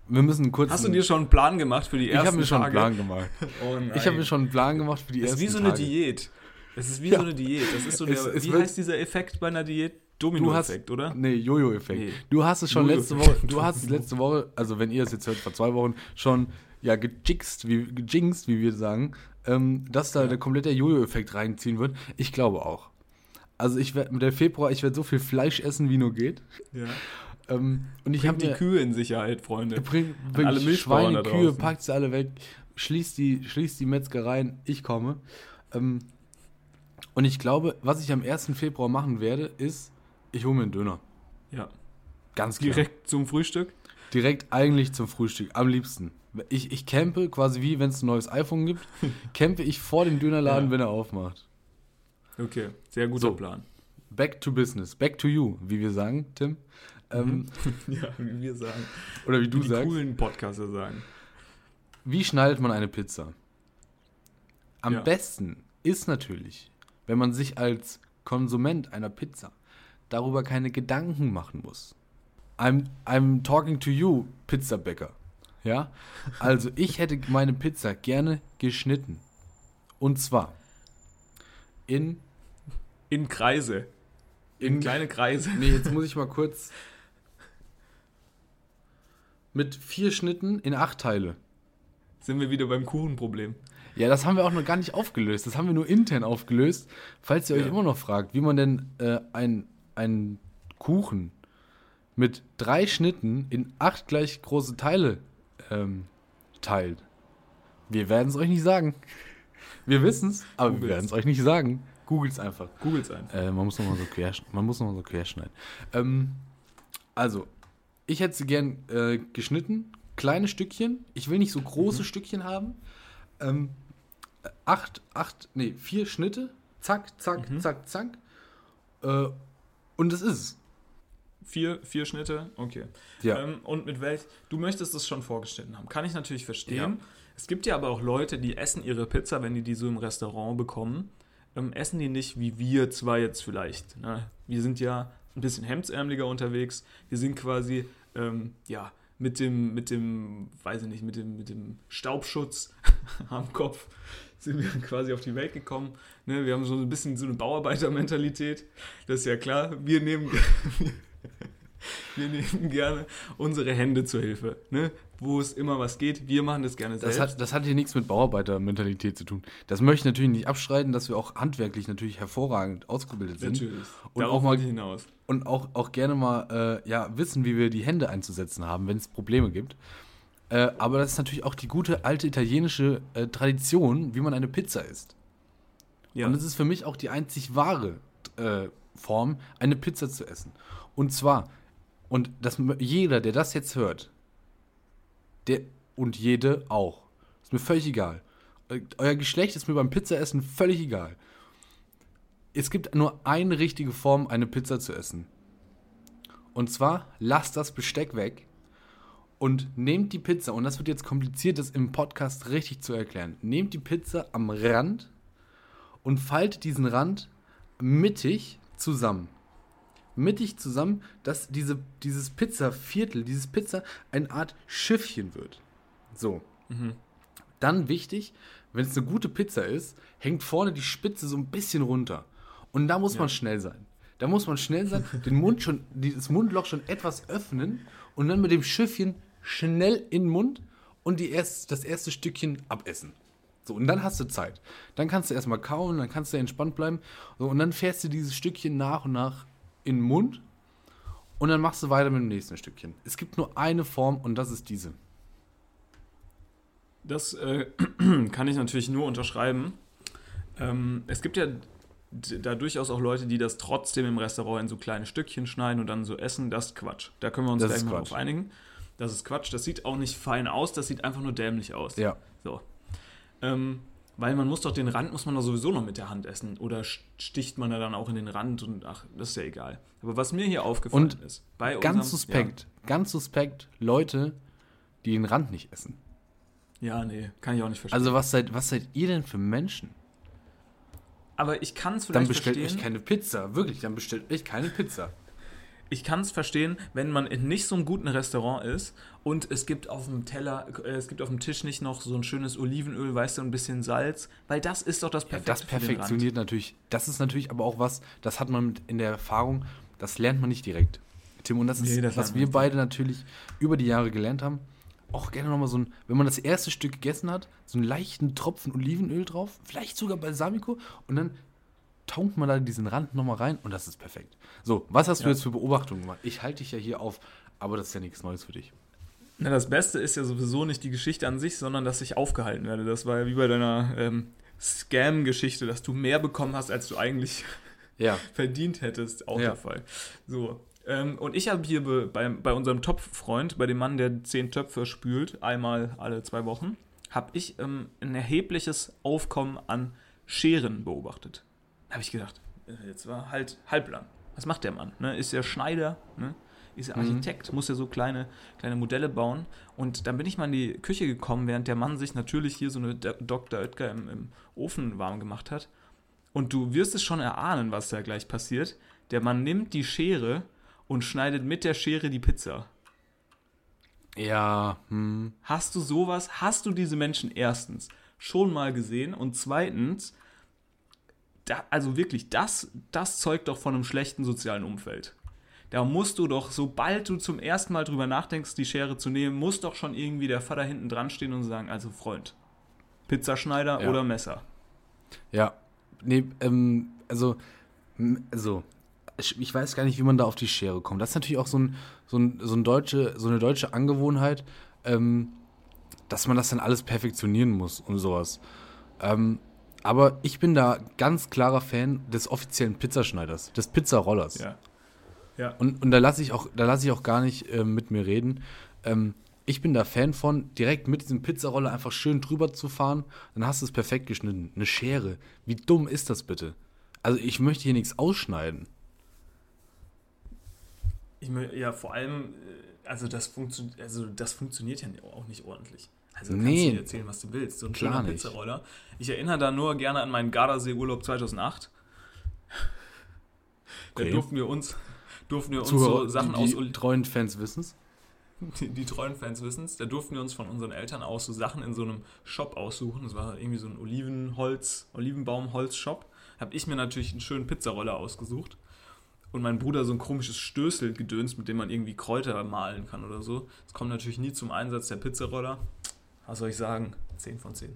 wir müssen kurz. Hast du dir schon einen Plan gemacht für die ich ersten habe mir schon einen Tage? Plan gemacht. Oh nein. Ich habe mir schon einen Plan gemacht für die Es ist ersten wie so eine Tage. Diät. Es ist wie Ja. so eine Diät. Das ist so der, es wie heißt dieser Effekt bei einer Diät? Du hast, Domino-Effekt, oder? Nee, Jojo-Effekt. Nee. Du hast es schon letzte Jojo-Effekt. Woche, du hast es letzte Woche, also wenn ihr es jetzt hört, vor zwei Wochen, schon ja gejixt, wie, gejinxt, wie wir sagen, ähm, dass da der komplette Jojo-Effekt reinziehen wird. Ich glaube auch. Also ich werde mit der Februar, ich werde so viel Fleisch essen, wie nur geht. Ja. Ähm, und ich habe die Kühe in Sicherheit, Freunde. bring, bring alle Milchbauern Schweine, Kühe, packt sie alle weg, schließt die, schließt die Metzgereien, ich komme. Ähm, und ich glaube, was ich am 1. Februar machen werde, ist, ich hole mir einen Döner. Ja. Ganz klar. Direkt zum Frühstück? Direkt eigentlich zum Frühstück, am liebsten. Ich, ich campe quasi wie, wenn es ein neues iPhone gibt, campe ich vor dem Dönerladen, Ja. wenn er aufmacht. Okay, sehr guter So. Plan. Back to business, back to you, wie wir sagen, Tim. Ähm, Ja, wie wir sagen. Oder wie du Mhm. die sagst. coolen Podcaster sagen. Wie schneidet man eine Pizza? Am Ja. besten ist natürlich, wenn man sich als Konsument einer Pizza darüber keine Gedanken machen muss. I'm, I'm talking to you, Pizzabäcker. Ja? Also ich hätte meine Pizza gerne geschnitten. Und zwar in, In Kreise. In, in kleine Kreise. Nee, jetzt muss ich mal kurz. Mit vier Schnitten in acht Teile. Sind wir wieder beim Kuchenproblem. Ja, das haben wir auch noch gar nicht aufgelöst. Das haben wir nur intern aufgelöst. Falls ihr euch Ja. immer noch fragt, wie man denn äh, ein- einen Kuchen mit drei Schnitten in acht gleich große Teile ähm, teilt. Wir werden es euch nicht sagen. Wir wissen es, aber wir werden es euch nicht sagen. Googles einfach. Googles einfach. Äh, man muss nochmal so, quer, man muss noch so querschneiden. Ähm, also, ich hätte sie gern äh, geschnitten, kleine Stückchen. Ich will nicht so große Stückchen haben. Ähm, acht, acht, nee, vier Schnitte. Zack, zack, zack, zack. Äh, und das ist es. Vier, vier Schnitte, okay. Ja. Ähm, und mit welch, du möchtest es schon vorgeschnitten haben. Kann ich natürlich verstehen. Ja. Es gibt ja aber auch Leute, die essen ihre Pizza, wenn die die so im Restaurant bekommen, ähm, essen die nicht wie wir zwar jetzt vielleicht. Ne? Wir sind ja ein bisschen hemdsärmeliger unterwegs. Wir sind quasi, ähm, ja, mit dem, mit dem, weiß ich nicht, mit dem, mit dem Staubschutz am Kopf sind wir quasi auf die Welt gekommen. Ne? Wir haben so ein bisschen so eine Bauarbeitermentalität. Das ist ja klar. Wir nehmen, wir nehmen gerne unsere Hände zur Hilfe. Ne? Wo es immer was geht, wir machen das gerne Das selbst. hat, das hat hier nichts mit Bauarbeitermentalität zu tun. Das möchte ich natürlich nicht abstreiten, dass wir auch handwerklich natürlich hervorragend ausgebildet sind. Natürlich. Und Darauf auch mal- hinaus. und auch, auch gerne mal äh, ja, wissen, wie wir die Hände einzusetzen haben, wenn es Probleme gibt. Äh, aber das ist natürlich auch die gute alte italienische äh, Tradition, wie man eine Pizza isst. Ja. Und es ist für mich auch die einzig wahre äh, Form, eine Pizza zu essen. Und zwar, und das, jeder, der das jetzt hört, der und jede auch, ist mir völlig egal. Eu- Euer Geschlecht ist mir beim Pizzaessen völlig egal. Es gibt nur eine richtige Form, eine Pizza zu essen. Und zwar, lasst das Besteck weg und nehmt die Pizza, und das wird jetzt kompliziert, das im Podcast richtig zu erklären. Nehmt die Pizza am Rand und faltet diesen Rand mittig zusammen. Mittig zusammen, dass diese, dieses Pizzaviertel, dieses Pizza eine Art Schiffchen wird. So. Dann wichtig, wenn es eine gute Pizza ist, hängt vorne die Spitze so ein bisschen runter. Und da muss man schnell sein. Da muss man schnell sein, den Mund schon, das Mundloch schon etwas öffnen und dann mit dem Schiffchen schnell in den Mund und die erst, das erste Stückchen abessen. So, und dann hast du Zeit. Dann kannst du erstmal kauen, dann kannst du entspannt bleiben. So, und dann fährst du dieses Stückchen nach und nach in den Mund. Und dann machst du weiter mit dem nächsten Stückchen. Es gibt nur eine Form und das ist diese. Das äh, kann ich natürlich nur unterschreiben. Ähm, es gibt ja da durchaus auch Leute, die das trotzdem im Restaurant in so kleine Stückchen schneiden und dann so essen. Das ist Quatsch. Da können wir uns gleich mal Quatsch. drauf einigen. Das ist Quatsch. Das sieht auch nicht fein aus. Das sieht einfach nur dämlich aus. Ja. So. Ähm, weil man muss doch den Rand muss man doch sowieso noch mit der Hand essen. Oder sticht man da dann auch in den Rand und ach, das ist ja egal. Aber was mir hier aufgefallen Und ist, bei Ganz unserem- suspekt, ganz suspekt, Leute, die den Rand nicht essen. Ja. ja, nee, kann ich auch nicht verstehen. Also was seid, was seid ihr denn für Menschen? aber ich kann es Dann vielleicht bestellt verstehen. euch keine Pizza. Wirklich, dann bestellt euch keine Pizza. Ich kann es verstehen, wenn man in nicht so einem guten Restaurant ist und es gibt auf dem Teller, äh, es gibt auf dem Tisch nicht noch so ein schönes Olivenöl, weißt du, ein bisschen Salz, weil das ist doch das Ja, Perfekte das den Rand. perfektioniert natürlich. Das ist natürlich aber auch was, das hat man in der Erfahrung, das lernt man nicht direkt. Tim, und das ist, Nee, das was wir beide natürlich über die Jahre gelernt haben. Auch gerne nochmal so ein, wenn man das erste Stück gegessen hat, so einen leichten Tropfen Olivenöl drauf, vielleicht sogar Balsamico und dann taucht man da diesen Rand nochmal rein und das ist perfekt. So, was hast du Ja. jetzt für Beobachtungen gemacht? Ich halte dich ja hier auf, aber das ist ja nichts Neues für dich. Na, das Beste ist ja sowieso nicht die Geschichte an sich, sondern dass ich aufgehalten werde. Das war ja wie bei deiner ähm, Scam-Geschichte, dass du mehr bekommen hast, als du eigentlich Ja. verdient hättest, auch Ja. der Fall. So. Ähm, und ich habe hier be, bei, bei unserem Topffreund, bei dem Mann, der zehn Töpfe spült, einmal alle zwei Wochen, habe ich ähm, ein erhebliches Aufkommen an Scheren beobachtet. Da habe ich gedacht, äh, jetzt war halt halblang. Was macht der Mann? Ne? Ist er Schneider? Ne? Ist er Mhm. Architekt? Muss er so kleine, kleine Modelle bauen? Und dann bin ich mal in die Küche gekommen, während der Mann sich natürlich hier so eine Dr. Oetker im, im Ofen warm gemacht hat. Und du wirst es schon erahnen, was da gleich passiert. Der Mann nimmt die Schere und schneidet mit der Schere die Pizza. Ja, hm. Hast du sowas? Hast du diese Menschen erstens schon mal gesehen? Und zweitens, da, also wirklich, das, das zeugt doch von einem schlechten sozialen Umfeld. Da musst du doch, sobald du zum ersten Mal drüber nachdenkst, die Schere zu nehmen, muss doch schon irgendwie der Vater hinten dran stehen und sagen, also Freund, Pizzaschneider Ja. oder Messer. Ja, nee, ähm, also, also, ich ich weiß gar nicht, wie man da auf die Schere kommt. Das ist natürlich auch so, ein, so, ein, so, ein deutsche, so eine deutsche Angewohnheit, ähm, dass man das dann alles perfektionieren muss und sowas. Ähm, aber ich bin da ganz klarer Fan des offiziellen Pizzaschneiders, des Pizzarollers. Ja. Ja. Und, und da lasse ich auch, da lasse ich auch gar nicht äh, mit mir reden. Ähm, ich bin da Fan von, direkt mit diesem Pizzaroller einfach schön drüber zu fahren, dann hast du es perfekt geschnitten. Eine Schere. Wie dumm ist das bitte? Also ich möchte hier nichts ausschneiden. Ich ja, vor allem, äh, also das, funktio also das funktioniert ja auch nicht ordentlich. Also kannst Nee. dir erzählen, was du willst. So ein Klar schöner. Pizzaroller. Ich erinnere da nur gerne an meinen Gardasee-Urlaub 2008. Da Okay. durften wir uns, durften wir uns Zuhörer, so Sachen die, aus die treuen Fans wissen's. die, die treuen Fans wissen es, da durften wir uns von unseren Eltern aus so Sachen in so einem Shop aussuchen. Das war irgendwie so ein Olivenholz, Olivenbaum-Holz-Shop. Habe ich mir natürlich einen schönen Pizzaroller ausgesucht. Und mein Bruder so ein komisches Stößelgedöns, mit dem man irgendwie Kräuter malen kann oder so. Das kommt natürlich nie zum Einsatz, der Pizzaroller. Was soll ich sagen? 10 von 10.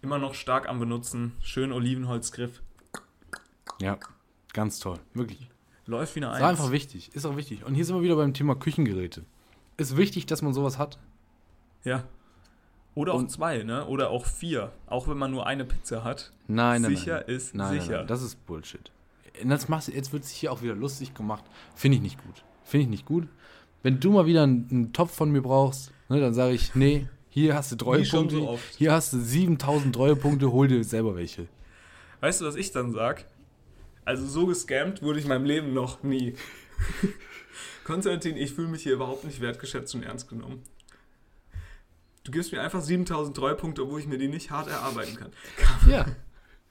Immer noch stark am Benutzen. Schön Olivenholzgriff. Ja, ganz toll. Wirklich. Läuft wie eine Ist Eins. einfach wichtig. Ist auch wichtig. Und hier sind wir wieder beim Thema Küchengeräte. Ist wichtig, dass man sowas hat. Ja. Oder auch Und- zwei, ne? Oder auch vier. Auch wenn man nur eine Pizza hat. Nein, nein, Sicher nein. ist nein, sicher. Nein, nein, das ist Bullshit. Das machst, du- jetzt wird sich hier auch wieder lustig gemacht. Finde ich nicht gut. Finde ich nicht gut. Wenn du mal wieder einen, einen Topf von mir brauchst, ne, dann sage ich, nee, hier hast du Treuepunkte, so hier hast du 7000 Treuepunkte, hol dir selber welche. Weißt du, was ich dann sag? Also so gescammt wurde ich in meinem Leben noch nie. Konstantin, ich fühle mich hier überhaupt nicht wertgeschätzt und ernst genommen. Du gibst mir einfach 7000 Treuepunkte, obwohl ich mir die nicht hart erarbeiten kann. Ja,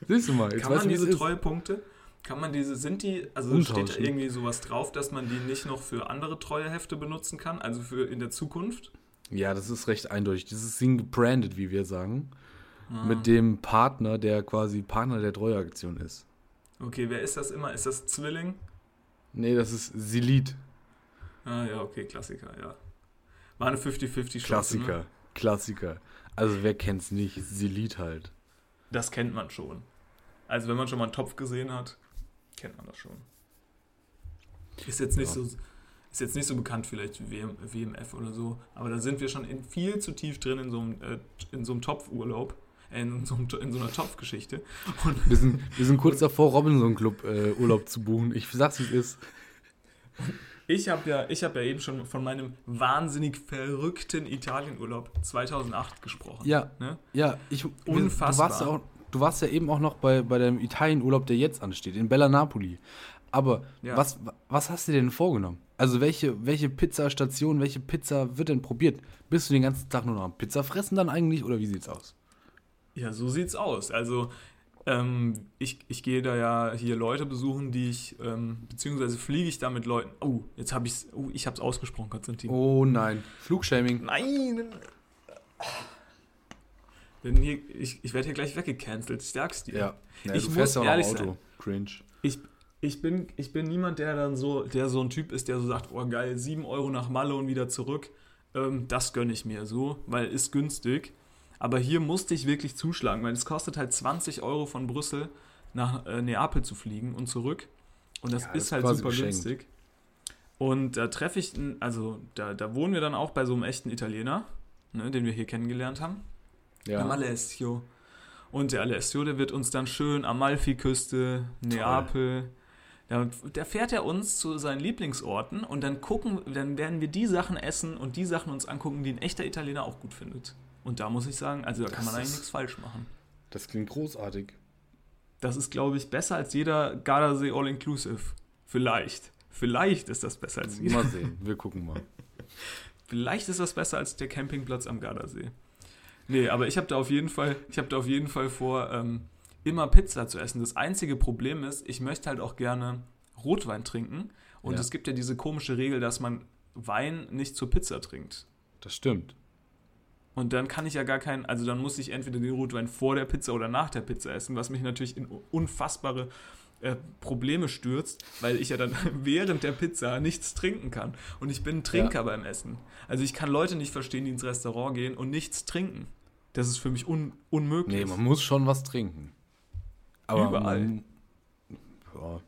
siehst du mal. Jetzt Kann man diese. Treuepunkte, kann man diese, sind die, also steht da irgendwie sowas drauf, dass man die nicht noch für andere Treuehefte benutzen kann, also für in der Zukunft? Ja, das ist recht eindeutig. Dieses Ding gebrandet, wie wir sagen, Ah. mit dem Partner, der quasi Partner der Treueaktion ist. Okay, wer ist das immer? Ist das Zwilling? Nee, das ist Silit. Ah ja, okay, Klassiker, ja. War eine 50-50 Chance. Klassiker. Ne? Klassiker. Also wer kennt's nicht? Silit halt. das kennt man schon. Also wenn man schon mal einen Topf gesehen hat, kennt man das schon. Ist jetzt nicht Ja. so ist jetzt nicht so bekannt vielleicht wie WM, WMF oder so, aber da sind wir schon in, viel zu tief drin in so einem, äh, in so einem Topfurlaub, äh, in so, einem, in so einer Topfgeschichte. Und Wir sind, wir sind kurz davor, Robinson Club äh, Urlaub zu buchen. Ich sag's, wie es ist. ich habe ja, ich habe ja eben schon von meinem wahnsinnig verrückten Italienurlaub 2008 gesprochen. Ja, Ne? ja, ich. Unfassbar. Du warst ja, auch, du warst ja eben auch noch bei, bei deinem Italienurlaub, der jetzt ansteht, in Bella Napoli. Aber Ja. was, was hast du dir denn vorgenommen? Also welche, welche Pizzastation, welche Pizza wird denn probiert? Bist du den ganzen Tag nur noch am Pizza fressen dann eigentlich oder wie sieht's aus? Ja, so sieht's aus. Also ähm, ich, ich gehe da ja hier Leute besuchen, die ich, ähm, beziehungsweise fliege ich da mit Leuten. Oh, jetzt habe ich's, oh, ich habe es ausgesprochen, Konstantin. Oh nein, Flugshaming. Nein! Denn hier, ich, ich werde hier gleich weggecancelt, sag's dir. Ja, ja Ich du muss fährst ja auch ehrlich Auto. sein. Cringe. Ich, ich, bin, ich bin niemand, der dann so, der so ein Typ ist, der so sagt, oh geil, 7 Euro nach Malle und wieder zurück. Ähm, das gönne ich mir so, weil ist günstig. Aber hier musste ich wirklich zuschlagen, weil es kostet halt 20 Euro von Brüssel nach äh, Neapel zu fliegen und zurück. Und das Ja, das ist ist halt super geschenkt. günstig. Und da treffe ich, also da, da wohnen wir dann auch bei so einem echten Italiener, ne, den wir hier kennengelernt haben. Ja. Am Alessio. Und der Alessio, der wird uns dann schön Amalfi-Küste, Neapel. Der fährt er uns zu seinen Lieblingsorten und dann gucken, dann werden wir die Sachen essen und die Sachen uns angucken, die ein echter Italiener auch gut findet. Und da muss ich sagen, also da kann Das man eigentlich ist- nichts falsch machen. Das klingt großartig. Das ist, glaube ich, besser als jeder Gardasee All-Inclusive. Vielleicht. Vielleicht ist das besser als jeder. Mal sehen, wir gucken mal. Vielleicht ist das besser als der Campingplatz am Gardasee. Nee, aber ich habe da auf jeden Fall, ich habe da auf jeden Fall vor, ähm, immer Pizza zu essen. Das einzige Problem ist, ich möchte halt auch gerne Rotwein trinken. Und Ja. es gibt ja diese komische Regel, dass man Wein nicht zur Pizza trinkt. Das stimmt. Und dann kann ich ja gar keinen, also dann muss ich entweder den Rotwein vor der Pizza oder nach der Pizza essen, was mich natürlich in unfassbare äh, Probleme stürzt, weil ich ja dann während der Pizza nichts trinken kann. Und ich bin ein Trinker beim Essen. Also ich kann Leute nicht verstehen, die ins Restaurant gehen und nichts trinken. Das ist für mich un unmöglich. Nee, man muss schon was trinken. Aber Überall. Man, ja.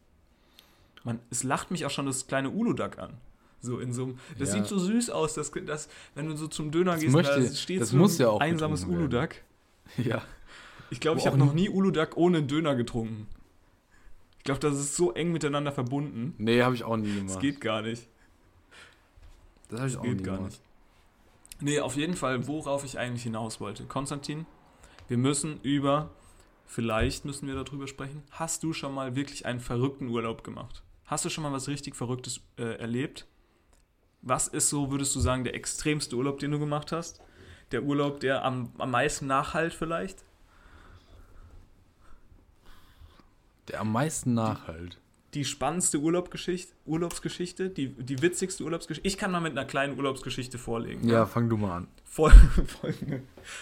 Man, es lacht mich auch schon das kleine Uludak an. So in so einem, das Ja. sieht so süß aus, dass, dass wenn du so zum Döner Das gehst, möchte- da steht das so muss ein ja auch einsames. Uludak. ja. Ich glaube, ich habe noch nie Uludak ohne Döner getrunken. Ich glaube, das ist so eng miteinander verbunden. Nee, habe ich auch nie Das gemacht. geht gar nicht. das habe ich Das auch geht nie gar gemacht. nicht. Nee, auf jeden Fall, worauf ich eigentlich hinaus wollte. Konstantin, wir müssen über, vielleicht müssen wir darüber sprechen. Hast du schon mal wirklich einen verrückten Urlaub gemacht? Hast du schon mal was richtig Verrücktes äh, erlebt? Was ist so, würdest du sagen, der extremste Urlaub, den du gemacht hast? Der Urlaub, der am, am meisten nachhalt vielleicht? Der am meisten nachhalt. die spannendste Urlaubsgeschichte, Urlaubsgeschichte die, die witzigste Urlaubsgeschichte. Ich kann mal mit einer kleinen Urlaubsgeschichte vorlegen. Ja, fang du mal an. Fol folgende,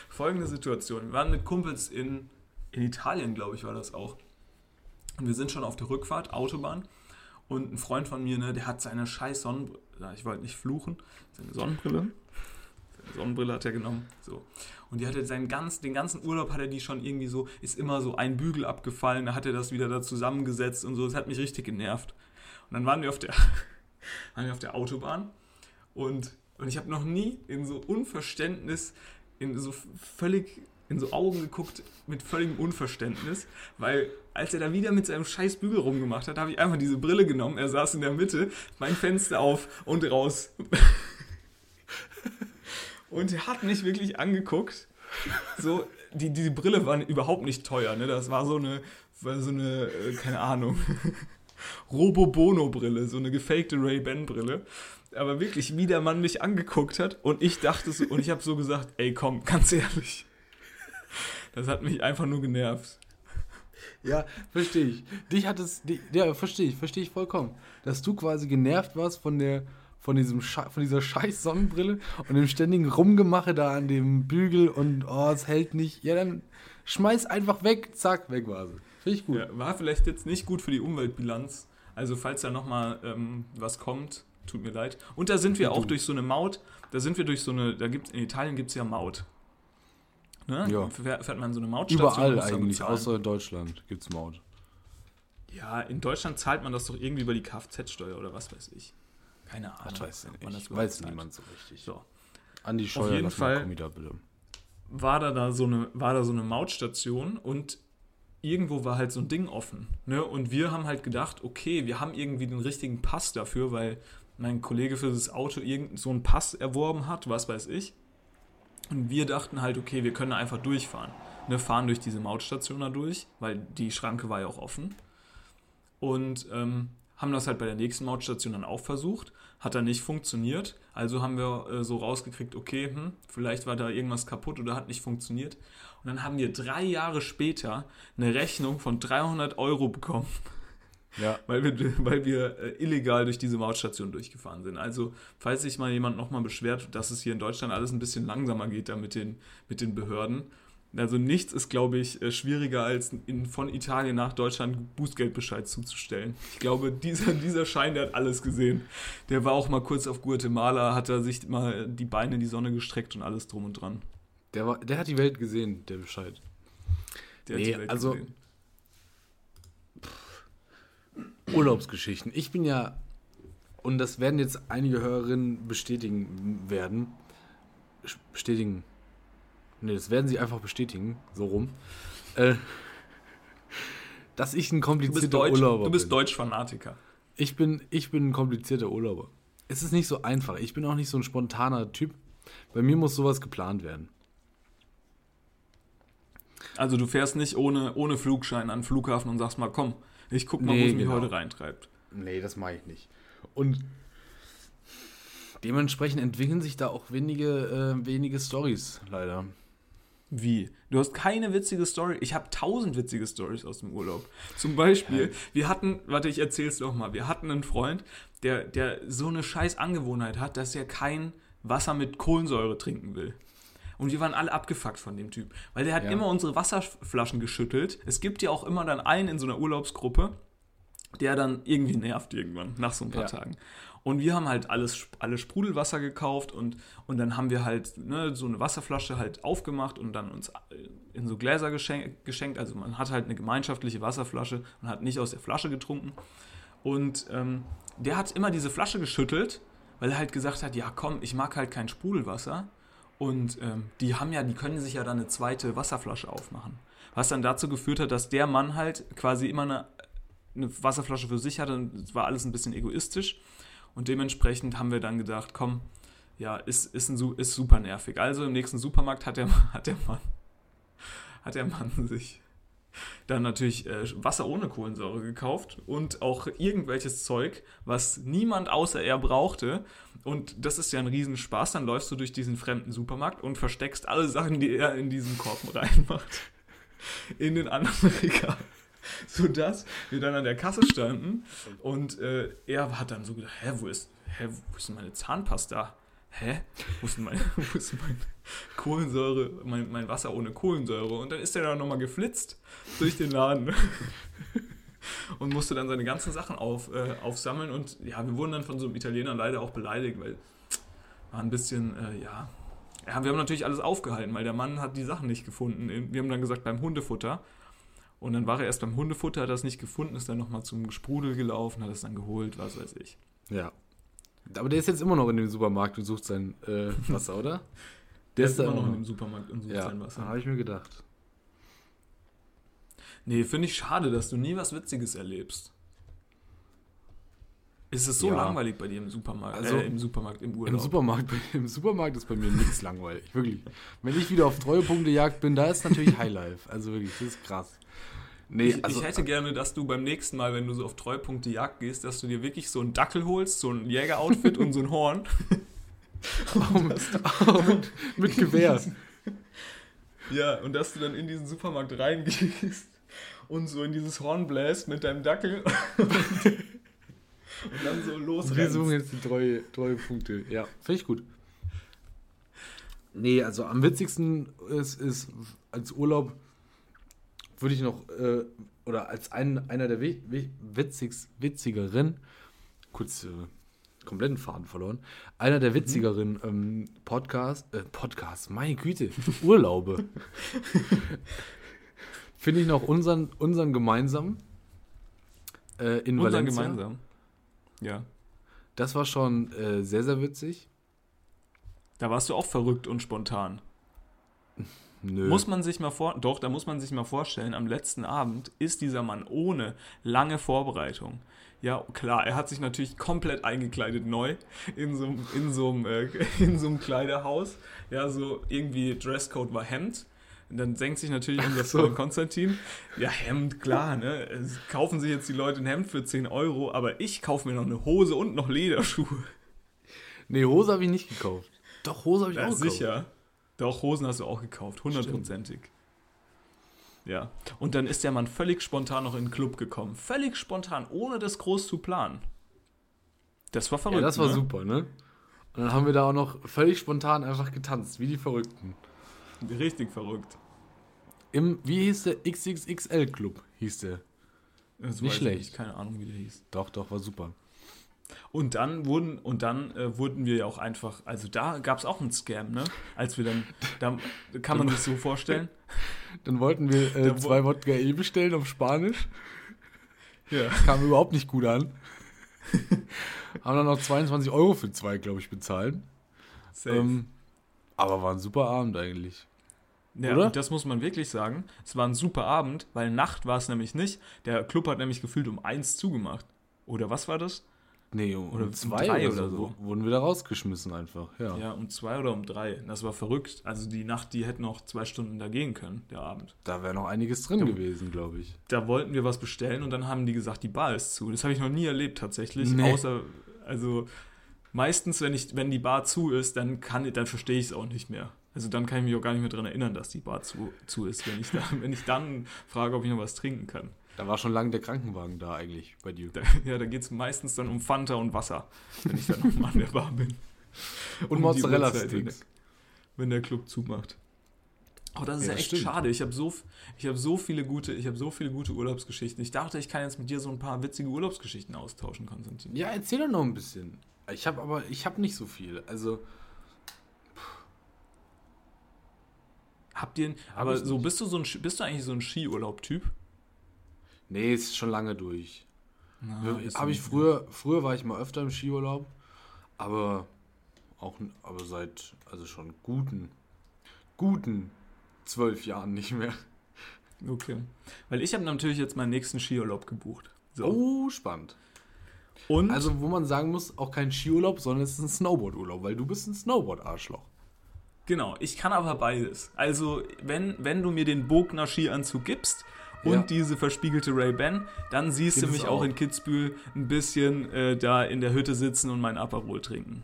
folgende Situation. Wir waren mit Kumpels in, in Italien, glaube ich, war das auch. Und wir sind schon auf der Rückfahrt, Autobahn. Und ein Freund von mir, ne, der hat seine scheiß Sonnenbrille, ich wollte nicht fluchen, seine Sonnenbrille. Seine Sonnenbrille hat er genommen. So. Und die hatte seinen ganz, den ganzen Urlaub hat er die schon irgendwie so, ist immer so ein Bügel abgefallen, da hat er das wieder da zusammengesetzt und so. Das hat mich richtig genervt. Und dann waren wir auf der, waren wir auf der Autobahn und, und ich habe noch nie in so Unverständnis, in so völlig, in so Augen geguckt mit völligem Unverständnis, weil als er da wieder mit seinem scheiß Bügel rumgemacht hat, habe ich einfach diese Brille genommen, er saß in der Mitte, mein Fenster auf und raus. Und hat mich wirklich angeguckt. So, die, die Brille war überhaupt nicht teuer, ne? Das war so eine, war so eine, äh, keine Ahnung, Robo-Bono-Brille, so eine gefakte Ray-Ban-Brille. Aber wirklich, wie der Mann mich angeguckt hat und ich dachte so, und ich habe so gesagt, ey komm, ganz ehrlich. Das hat mich einfach nur genervt. Ja, verstehe ich. Dich hat es, ja, verstehe ich, verstehe ich vollkommen. Dass du quasi genervt warst von der, von diesem, Sche- von dieser scheiß Sonnenbrille und dem ständigen Rumgemache da an dem Bügel und oh, es hält nicht. Ja, dann schmeiß einfach weg, zack, weg war sie. Finde ich gut. Ja, war vielleicht jetzt nicht gut für die Umweltbilanz. Also falls da nochmal ähm, was kommt, tut mir leid. Und da sind wir auch durch so eine Maut, da sind wir durch so eine, da gibt in Italien gibt es ja Maut. Ne? Ja. Fährt, fährt man so eine Mautstation. Überall eigentlich, bezahlen. außer in Deutschland gibt's Maut. Ja, in Deutschland zahlt man das doch irgendwie über die Kfz-Steuer oder was weiß ich. Keine Ahnung. Das weiß ich nicht. Weiß zahlt. niemand so richtig. So. Andi Scheuer, jeden lass mal Fall- bitte. war da, da so eine, war da so eine Mautstation und irgendwo war halt so ein Ding offen. Ne? Und wir haben halt gedacht, okay, wir haben irgendwie den richtigen Pass dafür, weil mein Kollege für das Auto irgend so einen Pass erworben hat, was weiß ich. Und wir dachten halt, okay, wir können einfach durchfahren. Ne, fahren durch diese Mautstation da durch, weil die Schranke war ja auch offen. Und ähm, haben das halt bei der nächsten Mautstation dann auch versucht. Hat dann nicht funktioniert. Also haben wir äh, so rausgekriegt, okay, hm, vielleicht war da irgendwas kaputt oder hat nicht funktioniert. Und dann haben wir drei Jahre später eine Rechnung von 300 Euro bekommen, Ja. weil wir, weil wir äh, illegal durch diese Mautstation durchgefahren sind. Also, falls sich mal jemand nochmal beschwert, dass es hier in Deutschland alles ein bisschen langsamer geht da mit den, mit den Behörden. Also nichts ist, glaube ich, äh, schwieriger als in, von Italien nach Deutschland Bußgeldbescheid zuzustellen. Ich glaube, dieser, dieser Schein, der hat alles gesehen. Der war auch mal kurz auf Guatemala, hat er sich mal die Beine in die Sonne gestreckt und alles drum und dran. Der, war, der hat die Welt gesehen, der Bescheid. Der Nee, die Welt also- gesehen. Urlaubsgeschichten. Ich bin ja, und das werden jetzt einige Hörerinnen bestätigen werden. Bestätigen. Ne, das werden sie einfach bestätigen, so rum. Äh, dass ich ein komplizierter Urlauber du bist bin. Deutsch-Fanatiker. Ich bin, ich bin ein komplizierter Urlauber. Es ist nicht so einfach. Ich bin auch nicht so ein spontaner Typ. Bei mir muss sowas geplant werden. Also du fährst nicht ohne, ohne Flugschein an den Flughafen und sagst mal, komm, ich guck mal, Nee, wo es mich genau. heute reintreibt. Nee, das mache ich nicht. Und dementsprechend entwickeln sich da auch wenige, äh, wenige Stories, leider. Wie? Du hast keine witzige Story. Ich habe tausend witzige Stories aus dem Urlaub. Zum Beispiel, wir hatten, warte, ich erzähl's doch mal. Wir hatten einen Freund, der, der so eine scheiß Angewohnheit hat, dass er kein Wasser mit Kohlensäure trinken will. Und wir waren alle abgefuckt von dem Typ. Weil der hat Ja. immer unsere Wasserflaschen geschüttelt. Es gibt ja auch immer dann einen in so einer Urlaubsgruppe, der dann irgendwie nervt irgendwann, nach so ein paar Ja. Tagen. Und wir haben halt alles, alles Sprudelwasser gekauft und, und dann haben wir halt ne, so eine Wasserflasche halt aufgemacht und dann uns in so Gläser geschenkt, geschenkt. Also man hat halt eine gemeinschaftliche Wasserflasche und hat nicht aus der Flasche getrunken. Und ähm, der hat immer diese Flasche geschüttelt, weil er halt gesagt hat, ja komm, ich mag halt kein Sprudelwasser. Und ähm, die haben ja, die können sich ja dann eine zweite Wasserflasche aufmachen. Was dann dazu geführt hat, dass der Mann halt quasi immer eine, eine Wasserflasche für sich hatte. Und es war alles ein bisschen egoistisch. Und dementsprechend haben wir dann gedacht, komm, ja, ist, ist, ein, ist super nervig. Also im nächsten Supermarkt hat der, hat der Mann, hat der Mann sich dann natürlich äh, Wasser ohne Kohlensäure gekauft und auch irgendwelches Zeug, was niemand außer er brauchte. Und das ist ja ein Riesenspaß. Dann läufst du durch diesen fremden Supermarkt und versteckst alle Sachen, die er in diesen Korb reinmacht, in den anderen Regal. Sodass wir dann an der Kasse standen und äh, er hat dann so gedacht, hä, wo ist, hä, wo ist meine Zahnpasta? Hä? Wo ist meine, wo ist meine Kohlensäure, mein, mein Wasser ohne Kohlensäure? Und dann ist er dann nochmal geflitzt durch den Laden und musste dann seine ganzen Sachen auf, äh, aufsammeln. Und ja, wir wurden dann von so einem Italiener leider auch beleidigt, weil war ein bisschen, äh, ja. Ja, wir haben natürlich alles aufgehalten, weil der Mann hat die Sachen nicht gefunden. Wir haben dann gesagt, beim Hundefutter. Und dann war er erst beim Hundefutter, hat das nicht gefunden, ist dann nochmal zum Sprudel gelaufen, hat es dann geholt, was weiß ich. Ja. Aber der ist jetzt immer noch in dem Supermarkt und sucht sein äh, Wasser, oder? Der ist immer noch in dem Supermarkt und sucht Ja, sein Wasser. habe ich mir gedacht. Nee, finde ich schade, dass du nie was Witziges erlebst. Ist es so Ja. langweilig bei dir im Supermarkt? Also, äh, im Supermarkt, im Urlaub. Im Supermarkt, Im Supermarkt ist bei mir nichts langweilig, wirklich. Wenn ich wieder auf Treuepunktejagd bin, da ist natürlich Highlife. Also wirklich, das ist krass. Nee, ich, also, ich hätte gerne, dass du beim nächsten Mal, wenn du so auf Treupunkte Jagd gehst, dass du dir wirklich so einen Dackel holst, so ein Jägeroutfit und so ein Horn. mit, mit Gewehr. Ja, und dass du dann in diesen Supermarkt reingehst und so in dieses Horn bläst mit deinem Dackel und, dann so Wir losrennst. suchen jetzt die treue, treue Punkte. Ja, finde ich gut. Nee, also am witzigsten ist, ist als Urlaub würde ich noch, äh, oder als ein, einer der wi wi witzigst, witzigeren, kurz äh, kompletten Faden verloren. Einer der witzigeren ähm, Podcast, äh, Podcasts, meine Güte, Urlaube. Finde ich noch unseren, unseren gemeinsam äh, in Unser Valencia. gemeinsam. Ja. Das war schon äh, sehr, sehr witzig. Da warst du auch verrückt und spontan. Nö. Muss man sich mal vor, doch, da muss man sich mal vorstellen, am letzten Abend ist dieser Mann ohne lange Vorbereitung. Ja, klar, er hat sich natürlich komplett eingekleidet neu in so, einem- in so, einem, äh, in so einem Kleiderhaus. Ja, so irgendwie Dresscode war Hemd. Und dann senkt sich natürlich unser so. Freund Konstantin. Ja, Hemd, klar, ne? Es kaufen sich jetzt die Leute ein Hemd für 10 Euro, aber ich kaufe mir noch eine Hose und noch Lederschuhe. Nee, Hose habe ich nicht gekauft. Doch, Hose habe ich Ja, auch gekauft. sicher. Doch, Hosen hast du auch gekauft, hundertprozentig. Ja. Und dann ist der Mann völlig spontan noch in den Club gekommen. Völlig spontan, ohne das groß zu planen. Das war verrückt. Ja, das war ne? super, ne? Und dann haben wir da auch noch völlig spontan einfach getanzt, wie die Verrückten. Richtig verrückt. Im, wie hieß der XXXL Club, hieß der. Das Nicht weiß ich schlecht. Keine Ahnung, wie der hieß. Doch, doch, war super. Und dann wurden, und dann äh, wurden wir ja auch einfach, also da gab es auch einen Scam, ne? Als wir dann, da kann man sich so vorstellen. Dann wollten wir äh, zwei Wodka E bestellen auf Spanisch. Ja. Kam überhaupt nicht gut an. Haben dann noch 22 Euro für zwei, glaube ich, bezahlt. Ähm, aber war ein super Abend eigentlich. Ja, Oder? das muss man wirklich sagen. Es war ein super Abend, weil Nacht war es nämlich nicht. Der Club hat nämlich gefühlt um eins zugemacht. Oder was war das? Nee, um Oder um zwei drei oder, oder so. so. Wurden wir da rausgeschmissen einfach, ja. Ja, um zwei oder um drei. Das war verrückt. Also die Nacht, die hätte noch zwei Stunden da gehen können, der Abend. Da wäre noch einiges drin Ja. gewesen, glaube ich. Da wollten wir was bestellen und dann haben die gesagt, die Bar ist zu. Das habe ich noch nie erlebt tatsächlich. Nee. Außer, also meistens, wenn, ich, wenn die Bar zu ist, dann, kann, dann verstehe ich es auch nicht mehr. Also dann kann ich mich auch gar nicht mehr daran erinnern, dass die Bar zu, zu ist, wenn ich, da, wenn ich dann frage, ob ich noch was trinken kann. Da war schon lange der Krankenwagen da eigentlich bei dir. Da, ja, da geht es meistens dann um Fanta und Wasser, wenn ich dann nochmal an der Bar bin. Und Um Mozzarella-Sticks. Wenn der- Club zumacht. Oh, das ist Ja, ja, echt stimmt. schade. Ich habe so, ich hab so viele gute, ich habe so viele gute Urlaubsgeschichten. Ich dachte, ich kann jetzt mit dir so ein paar witzige Urlaubsgeschichten austauschen, Konstantin. Ja, erzähl doch noch ein bisschen. Ich habe aber, ich habe nicht so viel. Also, Habt ihr, aber so bist du so ein, bist du eigentlich so ein Skiurlaub-Typ? Nee, ist schon lange durch. Habe ich früher, früher war ich mal öfter im Skiurlaub, aber auch, aber seit, also schon guten, guten zwölf Jahren nicht mehr. Okay. Weil ich habe natürlich jetzt meinen nächsten Skiurlaub gebucht. So. Oh, spannend. und Also, wo man sagen muss, auch kein Skiurlaub, sondern es ist ein Snowboardurlaub, weil du bist ein Snowboard-Arschloch. Genau, ich kann aber beides. Also, wenn, wenn du mir den Bogner Skianzug gibst und Ja. diese verspiegelte Ray-Ban, dann siehst Gibt du mich auch auch. in Kitzbühel ein bisschen äh, da in der Hütte sitzen und mein Aperol trinken.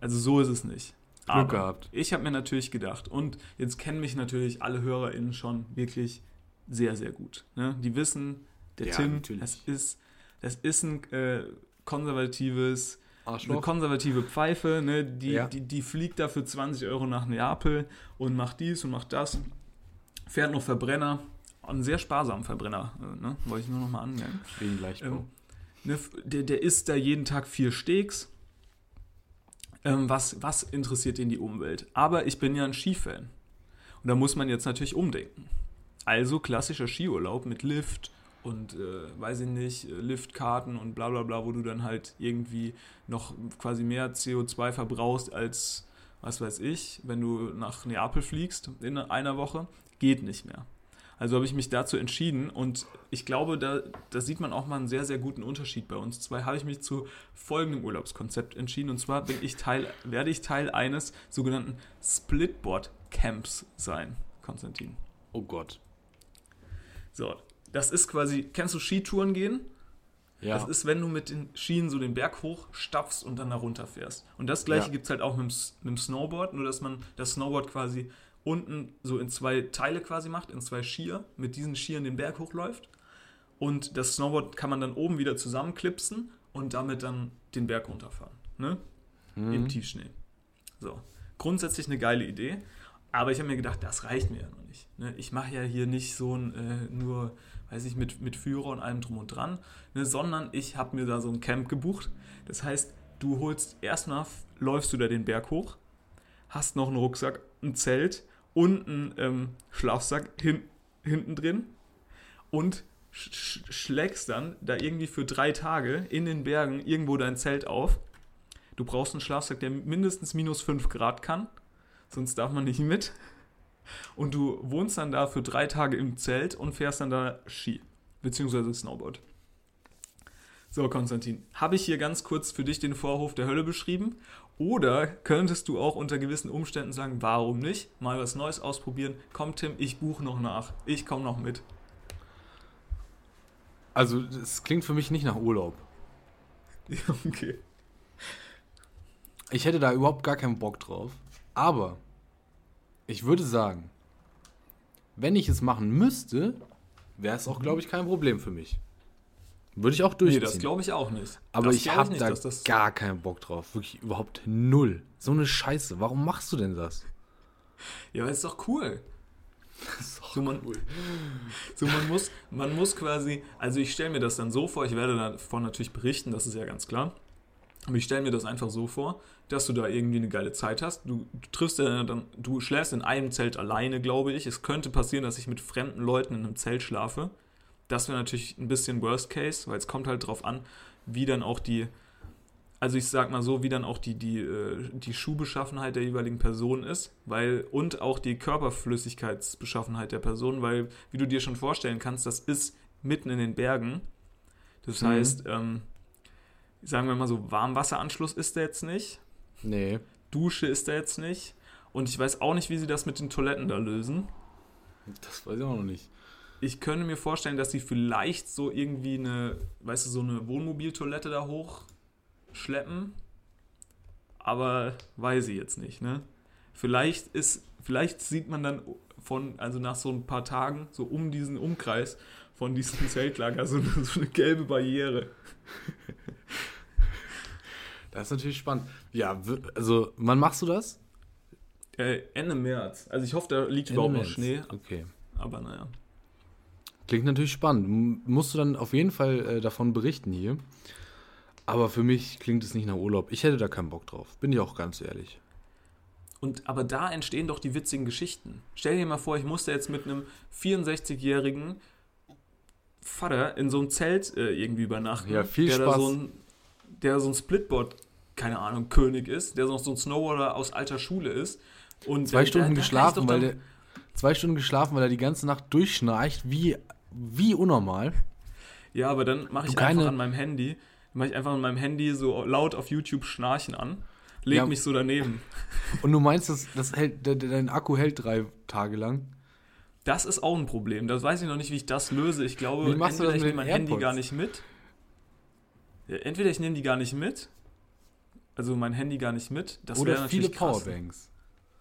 Also so ist es nicht. Glück gehabt. Ich habe mir natürlich gedacht, und jetzt kennen mich natürlich alle HörerInnen schon wirklich sehr, sehr gut. Ne? Die wissen, der Ja, Tim, natürlich. das ist, das ist ein äh, konservatives, eine Arschloch. konservative Pfeife, ne? die, Ja. die, die fliegt da für 20 Euro nach Neapel und macht dies und macht das, fährt noch Verbrenner, einen sehr sparsamen Verbrenner, äh, ne? wollte ich nur noch mal anmerken. Wegen Leichtbau. Ähm, ne, der, der isst da jeden Tag vier Steaks. Ähm, was, was interessiert ihn die Umwelt? Aber ich bin ja ein Skifan. Und da muss man jetzt natürlich umdenken. Also klassischer Skiurlaub mit Lift und, äh, weiß ich nicht, äh, Liftkarten und bla bla bla, wo du dann halt irgendwie noch quasi mehr CO2 verbrauchst als, was weiß ich, wenn du nach Neapel fliegst in einer Woche, geht nicht mehr. Also habe ich mich dazu entschieden und ich glaube, da, da sieht man auch mal einen sehr, sehr guten Unterschied bei uns zwei. Habe ich mich zu folgendem Urlaubskonzept entschieden und zwar bin ich Teil, werde ich Teil eines sogenannten Splitboard-Camps sein, Konstantin. oh Gott. So, das ist quasi, kennst du Skitouren gehen? Ja. Das ist, wenn du mit den Schienen so den Berg hoch stapfst und dann da runter fährst. Und das gleiche Ja. gibt es halt auch mit dem, mit dem Snowboard, nur dass man das Snowboard quasi unten so in zwei Teile quasi macht, in zwei Skier, mit diesen Skiern den Berg hochläuft. Und das Snowboard kann man dann oben wieder zusammenklipsen und damit dann den Berg runterfahren. Ne? Im Tiefschnee. So. Grundsätzlich eine geile Idee. Aber ich habe mir gedacht, das reicht mir ja noch nicht. Ne? Ich mache ja hier nicht so ein, äh, nur, weiß ich, mit, mit Führer und allem drum und dran, ne? sondern ich habe mir da so ein Camp gebucht. Das heißt, du holst erstmal, läufst du da den Berg hoch, hast noch einen Rucksack, ein Zelt und einen ähm, Schlafsack hin, hinten drin und sch schlägst dann da irgendwie für drei Tage in den Bergen irgendwo dein Zelt auf. Du brauchst einen Schlafsack, der mindestens minus 5 Grad kann, sonst darf man nicht mit. Und du wohnst dann da für drei Tage im Zelt und fährst dann da Ski, beziehungsweise Snowboard. So, Konstantin, habe ich hier ganz kurz für dich den Vorhof der Hölle beschrieben? Oder könntest du auch unter gewissen Umständen sagen, warum nicht? Mal was Neues ausprobieren. Komm, Tim, ich buche noch nach. Ich komme noch mit. Also, es klingt für mich nicht nach Urlaub. Ja, okay. Ich hätte da überhaupt gar keinen Bock drauf. Aber ich würde sagen, wenn ich es machen müsste, wäre es auch, glaube ich, kein Problem für mich. Würde ich auch Nee, durchziehen. das glaube ich auch nicht. Aber das ich habe da dass das gar keinen Bock drauf. Wirklich überhaupt null. So eine Scheiße. Warum machst du denn das? Ja, aber ist doch cool. so, man, so man muss, man muss quasi, also ich stelle mir das dann so vor, ich werde davon natürlich berichten, das ist ja ganz klar. Aber ich stelle mir das einfach so vor, dass du da irgendwie eine geile Zeit hast. Du, du triffst ja dann, du schläfst in einem Zelt alleine, glaube ich. Es könnte passieren, dass ich mit fremden Leuten in einem Zelt schlafe. Das wäre natürlich ein bisschen Worst Case, weil es kommt halt drauf an, wie dann auch die, also ich sag mal so, wie dann auch die, die, äh, die Schuhbeschaffenheit der jeweiligen Person ist, weil, und auch die Körperflüssigkeitsbeschaffenheit der Person, weil, wie du dir schon vorstellen kannst, das ist mitten in den Bergen. Das Mhm. heißt, ähm, sagen wir mal so, Warmwasseranschluss ist da jetzt nicht, Nee. Dusche ist da jetzt nicht. Und ich weiß auch nicht, wie sie das mit den Toiletten da lösen. Das weiß ich auch noch nicht. Ich könnte mir vorstellen, dass sie vielleicht so irgendwie eine, weißt du, so eine Wohnmobiltoilette da hochschleppen. Aber weiß ich jetzt nicht, ne? Vielleicht ist, vielleicht sieht man dann von, also nach so ein paar Tagen, so um diesen Umkreis von diesem Zeltlager, so eine, so eine gelbe Barriere. Das ist natürlich spannend. Ja, also, wann machst du das? Äh, Ende März. Also ich hoffe, da liegt Ende überhaupt noch März. Schnee, Okay. aber naja. Klingt natürlich spannend. M musst du dann auf jeden Fall äh, davon berichten hier. Aber für mich klingt es nicht nach Urlaub. Ich hätte da keinen Bock drauf. Bin ich auch ganz ehrlich. Und aber da entstehen doch die witzigen Geschichten. Stell dir mal vor, ich musste jetzt mit einem 64-jährigen Vater in so einem Zelt äh, irgendwie übernachten. Ja, viel der Da Spaß. so ein, der so ein Splitboard, keine Ahnung, König ist, der noch so ein Snowboarder aus alter Schule ist. Und Zwei Stunden der- geschlafen, weil der. Zwei Stunden geschlafen, weil er die ganze Nacht durchschnarcht, wie, wie unnormal. Ja, aber dann mache ich keine- einfach an meinem Handy, mache ich einfach an meinem Handy so laut auf YouTube Schnarchen an, leg Ja. mich so daneben. Und du meinst, das, das hält, de- de- dein Akku hält drei Tage lang? Das ist auch ein Problem. Das weiß ich noch nicht, wie ich das löse. Ich glaube, entweder das ich nehme mein Handy gar nicht mit. Ja, entweder ich nehme die gar nicht mit. Also mein Handy gar nicht mit. Das Oder natürlich viele krass. Powerbanks.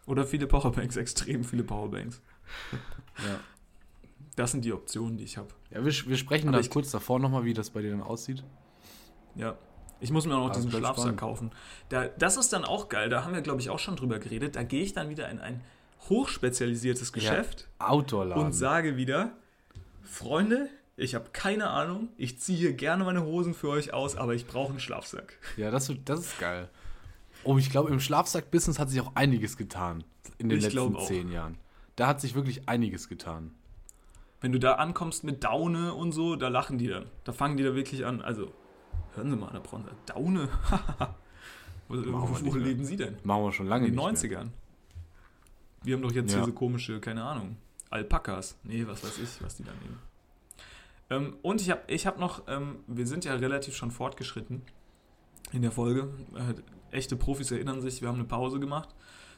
Oder viele Powerbanks, extrem viele Powerbanks. Ja. Das sind die Optionen, die ich habe. Ja, wir, wir sprechen Aber da kurz davor nochmal, wie das bei dir dann aussieht. Ja. Ich muss mir auch noch Ah, diesen Schlafsack spannend. kaufen. Da, das ist dann auch geil. Da haben wir, glaube ich, auch schon drüber geredet. Da gehe ich dann wieder in ein hochspezialisiertes Geschäft. Outdoor-Laden. und sage wieder, Freunde, ich habe keine Ahnung, ich ziehe hier gerne meine Hosen für euch aus, aber ich brauche einen Schlafsack. Ja, das, das ist geil. Oh, ich glaube, im Schlafsack-Business hat sich auch einiges getan in den Ich letzten zehn Jahren. Da hat sich wirklich einiges getan. Wenn du da ankommst mit Daune und so, da lachen die dann. Da fangen die da wirklich an. Also, hören Sie mal, Herr Bronzer, Daune? wo wo, mehr. leben Sie denn? Machen wir schon lange In den nicht mehr. 90ern. Wir haben doch jetzt Ja. diese komische, keine Ahnung, Alpakas. Nee, was weiß ich, was die da nehmen. Ähm, und ich habe ich hab noch, ähm, wir sind ja relativ schon fortgeschritten in der Folge. Äh, echte Profis erinnern sich, wir haben eine Pause gemacht.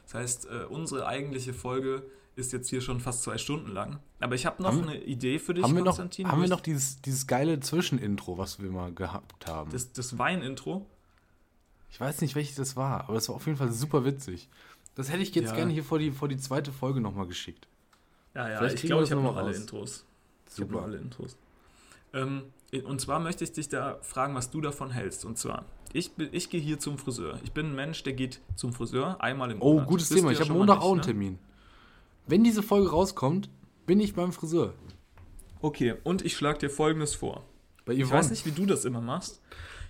Das heißt, äh, unsere eigentliche Folge ist jetzt hier schon fast zwei Stunden lang. Aber ich habe noch Haben- eine Idee für dich, Haben wir noch, Konstantin. haben wir ich- noch dieses, dieses geile Zwischenintro, was wir mal gehabt haben? das, das Wein-Intro? ich weiß nicht, welches das war, aber es war auf jeden Fall super witzig. Das hätte ich jetzt Ja. gerne hier vor die, vor die zweite Folge nochmal geschickt. Ja, ja, Vielleicht ich glaube, ich habe noch noch alle. Intros. Ich habe Super. noch alle Intros. Ähm, und zwar möchte ich dich da fragen, was du davon hältst. Und zwar, ich, bin- ich gehe hier zum Friseur. Ich bin ein Mensch, der geht zum Friseur einmal im Oh, Monat. gutes Wisst Thema. Ich habe Montag auch einen ne? Wenn diese Folge rauskommt, bin ich beim Friseur. Okay, und ich schlage dir folgendes vor. Bei Ich weiß nicht, wie du das immer machst.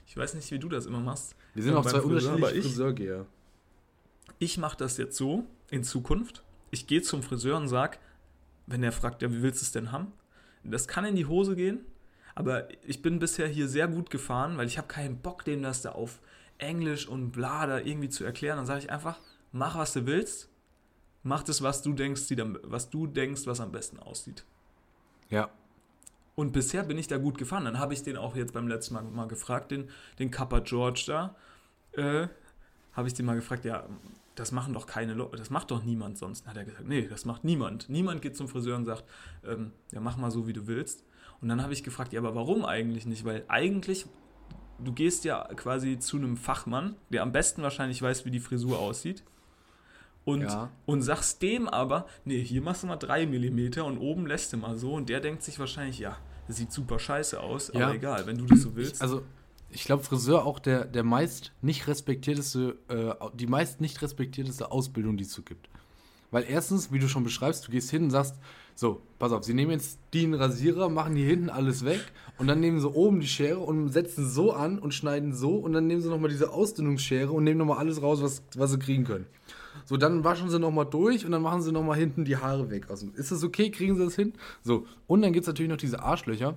Ich weiß nicht, wie du das immer machst. Wir sind äh, auch zwei Friseur, unterschiedliche aber ich- Friseurgeher. Ich mache das jetzt so in Zukunft. Ich gehe zum Friseur und sag, wenn er fragt, ja, wie willst du es denn haben? Das kann in die Hose gehen, aber ich bin bisher hier sehr gut gefahren, weil ich habe keinen Bock, dem das da auf Englisch und bla da irgendwie zu erklären. Dann sage ich einfach, mach was du willst, mach das, was du denkst, am- was du denkst, was am besten aussieht. Ja. Und bisher bin ich da gut gefahren. Dann habe ich den auch jetzt beim letzten Mal mal gefragt, den, den Kappa George da. Äh, habe ich den mal gefragt, ja, das machen doch keine Leute, das macht doch niemand sonst. Dann hat er gesagt, nee, das macht niemand. Niemand geht zum Friseur und sagt, ähm, ja, mach mal so, wie du willst. Und dann habe ich gefragt, ja, aber warum eigentlich nicht? Weil eigentlich, du gehst ja quasi zu einem Fachmann, der am besten wahrscheinlich weiß, wie die Frisur aussieht. Und, Ja. und sagst dem aber, nee, hier machst du mal 3 mm und oben lässt du mal so. Und der denkt sich wahrscheinlich, ja, das sieht super scheiße aus, Ja. aber egal, wenn du das so willst. Ich, also, ich glaube, Friseur auch der, der meist nicht respektierteste, äh, die meist nicht respektierteste Ausbildung, die es so gibt. Weil erstens, wie du schon beschreibst, du gehst hin und sagst, so, pass auf, sie nehmen jetzt den Rasierer, machen hier hinten alles weg und dann nehmen sie oben die Schere und setzen so an und schneiden so und dann nehmen sie nochmal diese Ausdünnungsschere und nehmen nochmal alles raus, was, was sie kriegen können. So, dann waschen sie nochmal durch und dann machen sie nochmal hinten die Haare weg. Also, ist das okay? Kriegen sie das hin? So, und dann gibt es natürlich noch diese Arschlöcher.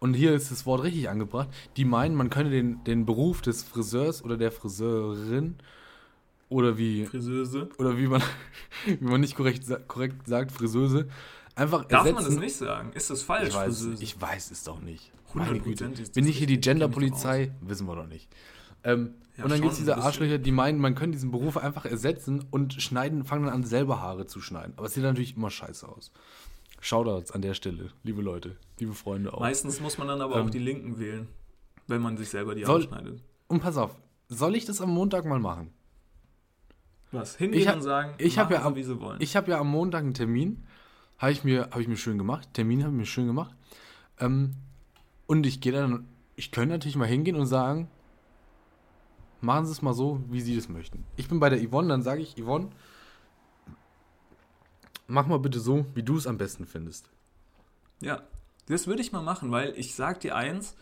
Und hier ist das Wort richtig angebracht. Die meinen, man könne den, den Beruf des Friseurs oder der Friseurin oder wie, Friseuse. oder wie man, wie man nicht korrekt, korrekt sagt, Friseuse, einfach Darf ersetzen. man das nicht sagen? Ist das falsch, Ich weiß, Friseuse? ich weiß es doch nicht. Meine Güte. Bin ich hier die Genderpolizei? Wissen wir doch nicht. Ähm, Ja, und dann gibt es diese. Arschlöcher, die meinen, man könnte diesen Beruf einfach ersetzen und schneiden, fangen dann an, selber Haare zu schneiden. Aber es sieht natürlich immer scheiße aus. Shoutouts an der Stelle, liebe Leute, liebe Freunde auch. Meistens muss man dann aber Ähm, auch die Linken wählen, wenn man sich selber die soll- Haare schneidet. Und pass auf, soll ich das am Montag mal machen? Was? Hingehen Ich hab- und sagen, ich hab machen ja am- wie sie wollen. Ich habe ja am Montag einen Termin. Habe ich, mir- hab ich mir schön gemacht. Termin habe ich mir schön gemacht. Ähm, und ich gehe dann, ich könnte natürlich mal hingehen und sagen, machen Sie es mal so, wie Sie das möchten. Ich bin bei der Yvonne, dann sage ich, Yvonne, mach mal bitte so, wie du es am besten findest. Ja, das würde ich mal machen, weil ich sag dir eins,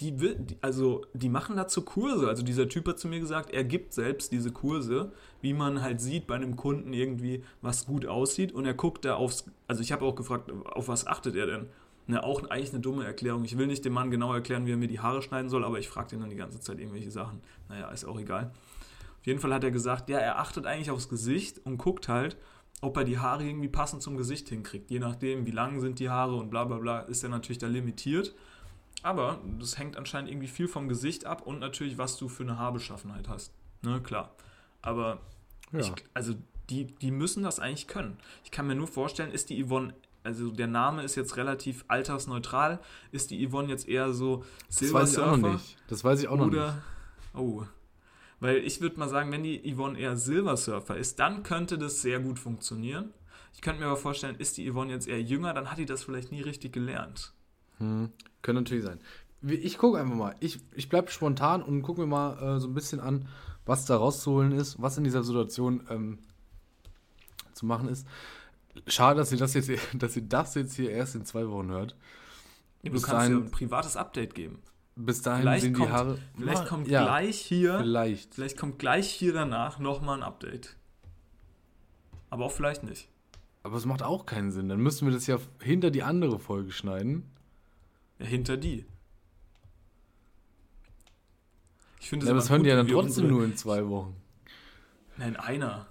die, also die machen dazu Kurse. Also dieser Typ hat zu mir gesagt, er gibt selbst diese Kurse, wie man halt sieht bei einem Kunden irgendwie, was gut aussieht. Und er guckt da aufs, also ich habe auch gefragt, auf was achtet er denn? Ne, auch eigentlich eine dumme Erklärung. Ich will nicht dem Mann genau erklären, wie er mir die Haare schneiden soll, aber ich frage den dann die ganze Zeit irgendwelche Sachen. Naja, ist auch egal. Auf jeden Fall hat er gesagt, ja, er achtet eigentlich aufs Gesicht und guckt halt, ob er die Haare irgendwie passend zum Gesicht hinkriegt. Je nachdem, wie lang sind die Haare und bla bla bla, ist er natürlich da limitiert. Aber das hängt anscheinend irgendwie viel vom Gesicht ab und natürlich, was du für eine Haarbeschaffenheit hast. Ne, klar. Aber Ja. ich, also die, die müssen das eigentlich können. Ich kann mir nur vorstellen, ist die Yvonne, also der Name ist jetzt relativ altersneutral, ist die Yvonne jetzt eher so das Silver weiß ich auch noch nicht. Das weiß ich auch noch nicht. oder oh, weil ich würde mal sagen, wenn die Yvonne eher Silver Surfer ist, dann könnte das sehr gut funktionieren. Ich könnte mir aber vorstellen, ist die Yvonne jetzt eher jünger, dann hat die das vielleicht nie richtig gelernt. Hm, könnte natürlich sein. Ich gucke einfach mal. Ich, ich bleibe spontan und gucke mir mal äh, so ein bisschen an, was da rauszuholen ist, was in dieser Situation ähm, zu machen ist. Schade, dass ihr das jetzt, dass ihr das jetzt hier erst in zwei Wochen hört. Du Bis kannst ja dahin- ein privates Update geben. Bis dahin Vielleicht sind die kommt- Haare. Vielleicht Ma- kommt ja, gleich hier, Vielleicht. vielleicht kommt gleich hier danach nochmal ein Update. Aber auch vielleicht nicht. Aber es macht auch keinen Sinn. Dann müssten wir das ja hinter die andere Folge schneiden. Ja, hinter die. Ich finde Ja, es das hören die ja dann trotzdem unsere- nur in zwei Wochen. Nein, einer.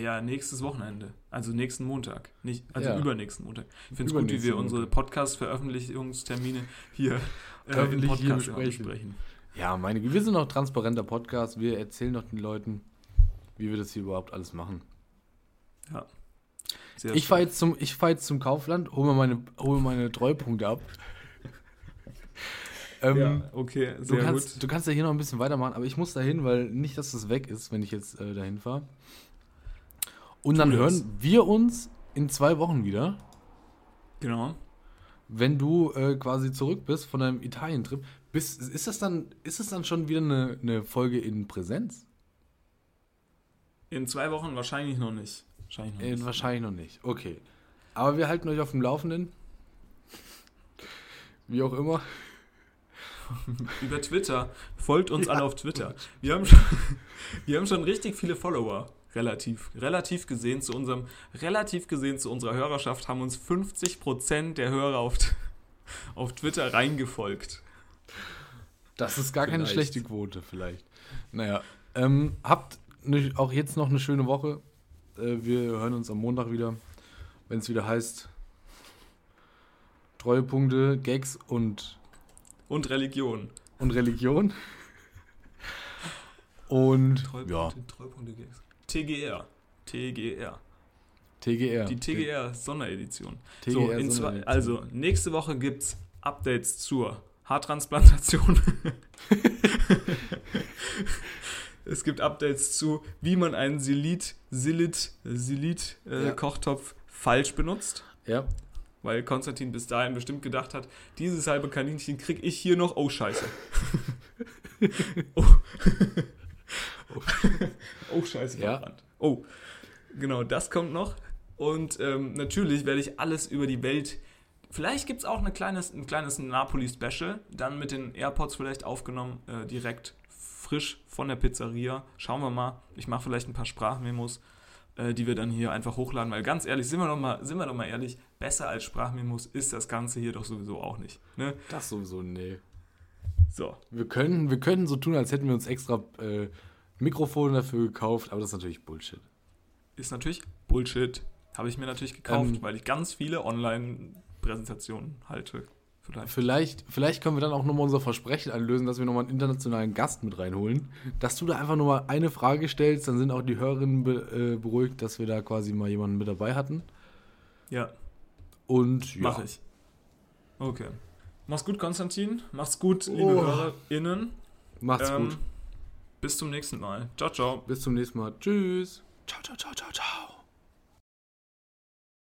Ja, nächstes Wochenende. Also nächsten Montag. Nicht, also Ja. übernächsten Montag. Ich finde es gut, wie wir unsere. Podcast-Veröffentlichungstermine hier äh, im Podcast besprechen. Ja, meine Güte, wir sind noch transparenter Podcast. Wir erzählen noch den Leuten, wie wir das hier überhaupt alles machen. Ja. Sehr Ich fahre jetzt, zum- ich fahr jetzt zum Kaufland, hole mir meine, hol meine Treupunkte ab. ähm, Ja, okay, du, sehr kannst, gut. du kannst ja hier noch ein bisschen weitermachen, aber ich muss dahin, weil nicht, dass das weg ist, wenn ich jetzt äh, dahin fahre. Und dann hören wir uns in zwei Wochen wieder, Genau. wenn du äh, quasi zurück bist von deinem Italien-Trip. Bist- Ist das dann, ist das dann schon wieder eine, eine Folge in Präsenz? In zwei Wochen wahrscheinlich noch nicht. Wahrscheinlich noch Äh, nicht. wahrscheinlich noch nicht. Okay. Aber wir halten euch auf dem Laufenden. Wie auch immer. Über Twitter. Folgt uns alle auf Twitter. Wir haben, schon, wir haben schon richtig viele Follower. Relativ. Relativ gesehen zu unserem, relativ gesehen zu unserer Hörerschaft haben uns 50% der Hörer auf, auf Twitter reingefolgt. Das ist gar keine Vielleicht. schlechte Quote, vielleicht. Naja, ähm, habt ne, auch jetzt noch eine schöne Woche. Äh, wir hören uns am Montag wieder, wenn es wieder heißt Treuepunkte, Gags und, Und Religion. und Religion. Und ja, Treupunkte, Treupunkte Gags. TGR. TGR. TGR. Die TGR Sonderedition. TGR so, Sonderedition. also nächste Woche gibt es Updates zur Haartransplantation. es gibt Updates zu, wie man einen Silit, Silit, Silit äh, Ja. Kochtopf falsch benutzt. Ja, Weil Konstantin bis dahin bestimmt gedacht hat, dieses halbe Kaninchen krieg ich hier noch. Oh, scheiße. oh. Oh, scheiße. Ja. verbrannt. Oh, genau, das kommt noch. Und ähm, natürlich werde ich alles über die Welt. Vielleicht gibt es auch eine kleines, ein kleines Napoli-Special, dann mit den AirPods vielleicht aufgenommen, äh, direkt frisch von der Pizzeria. Schauen wir mal. Ich mache vielleicht ein paar Sprachmemos, äh, die wir dann hier einfach hochladen, weil ganz ehrlich, sind wir doch mal, sind wir doch mal ehrlich, besser als Sprachmemos ist das Ganze hier doch sowieso auch nicht. Ne? das sowieso, nee. So, Wir können, wir können so tun, als hätten wir uns extra äh, Mikrofone dafür gekauft, aber das ist natürlich Bullshit. ist natürlich Bullshit. Habe ich mir natürlich gekauft, Ähm, weil ich ganz viele Online-Präsentationen halte. Vielleicht. Vielleicht, vielleicht können wir dann auch nochmal unser Versprechen einlösen, dass wir nochmal einen internationalen Gast mit reinholen. Dass du da einfach nochmal eine Frage stellst, dann sind auch die Hörerinnen be, äh, beruhigt, dass wir da quasi mal jemanden mit dabei hatten. Ja, Und ja, mache ich. Okay. Mach's gut, Konstantin. Mach's gut, liebe Oh. HörerInnen. macht's Ähm, gut. Bis zum nächsten Mal. Ciao, ciao. Bis zum nächsten Mal. Tschüss. Ciao, ciao, ciao, ciao, ciao.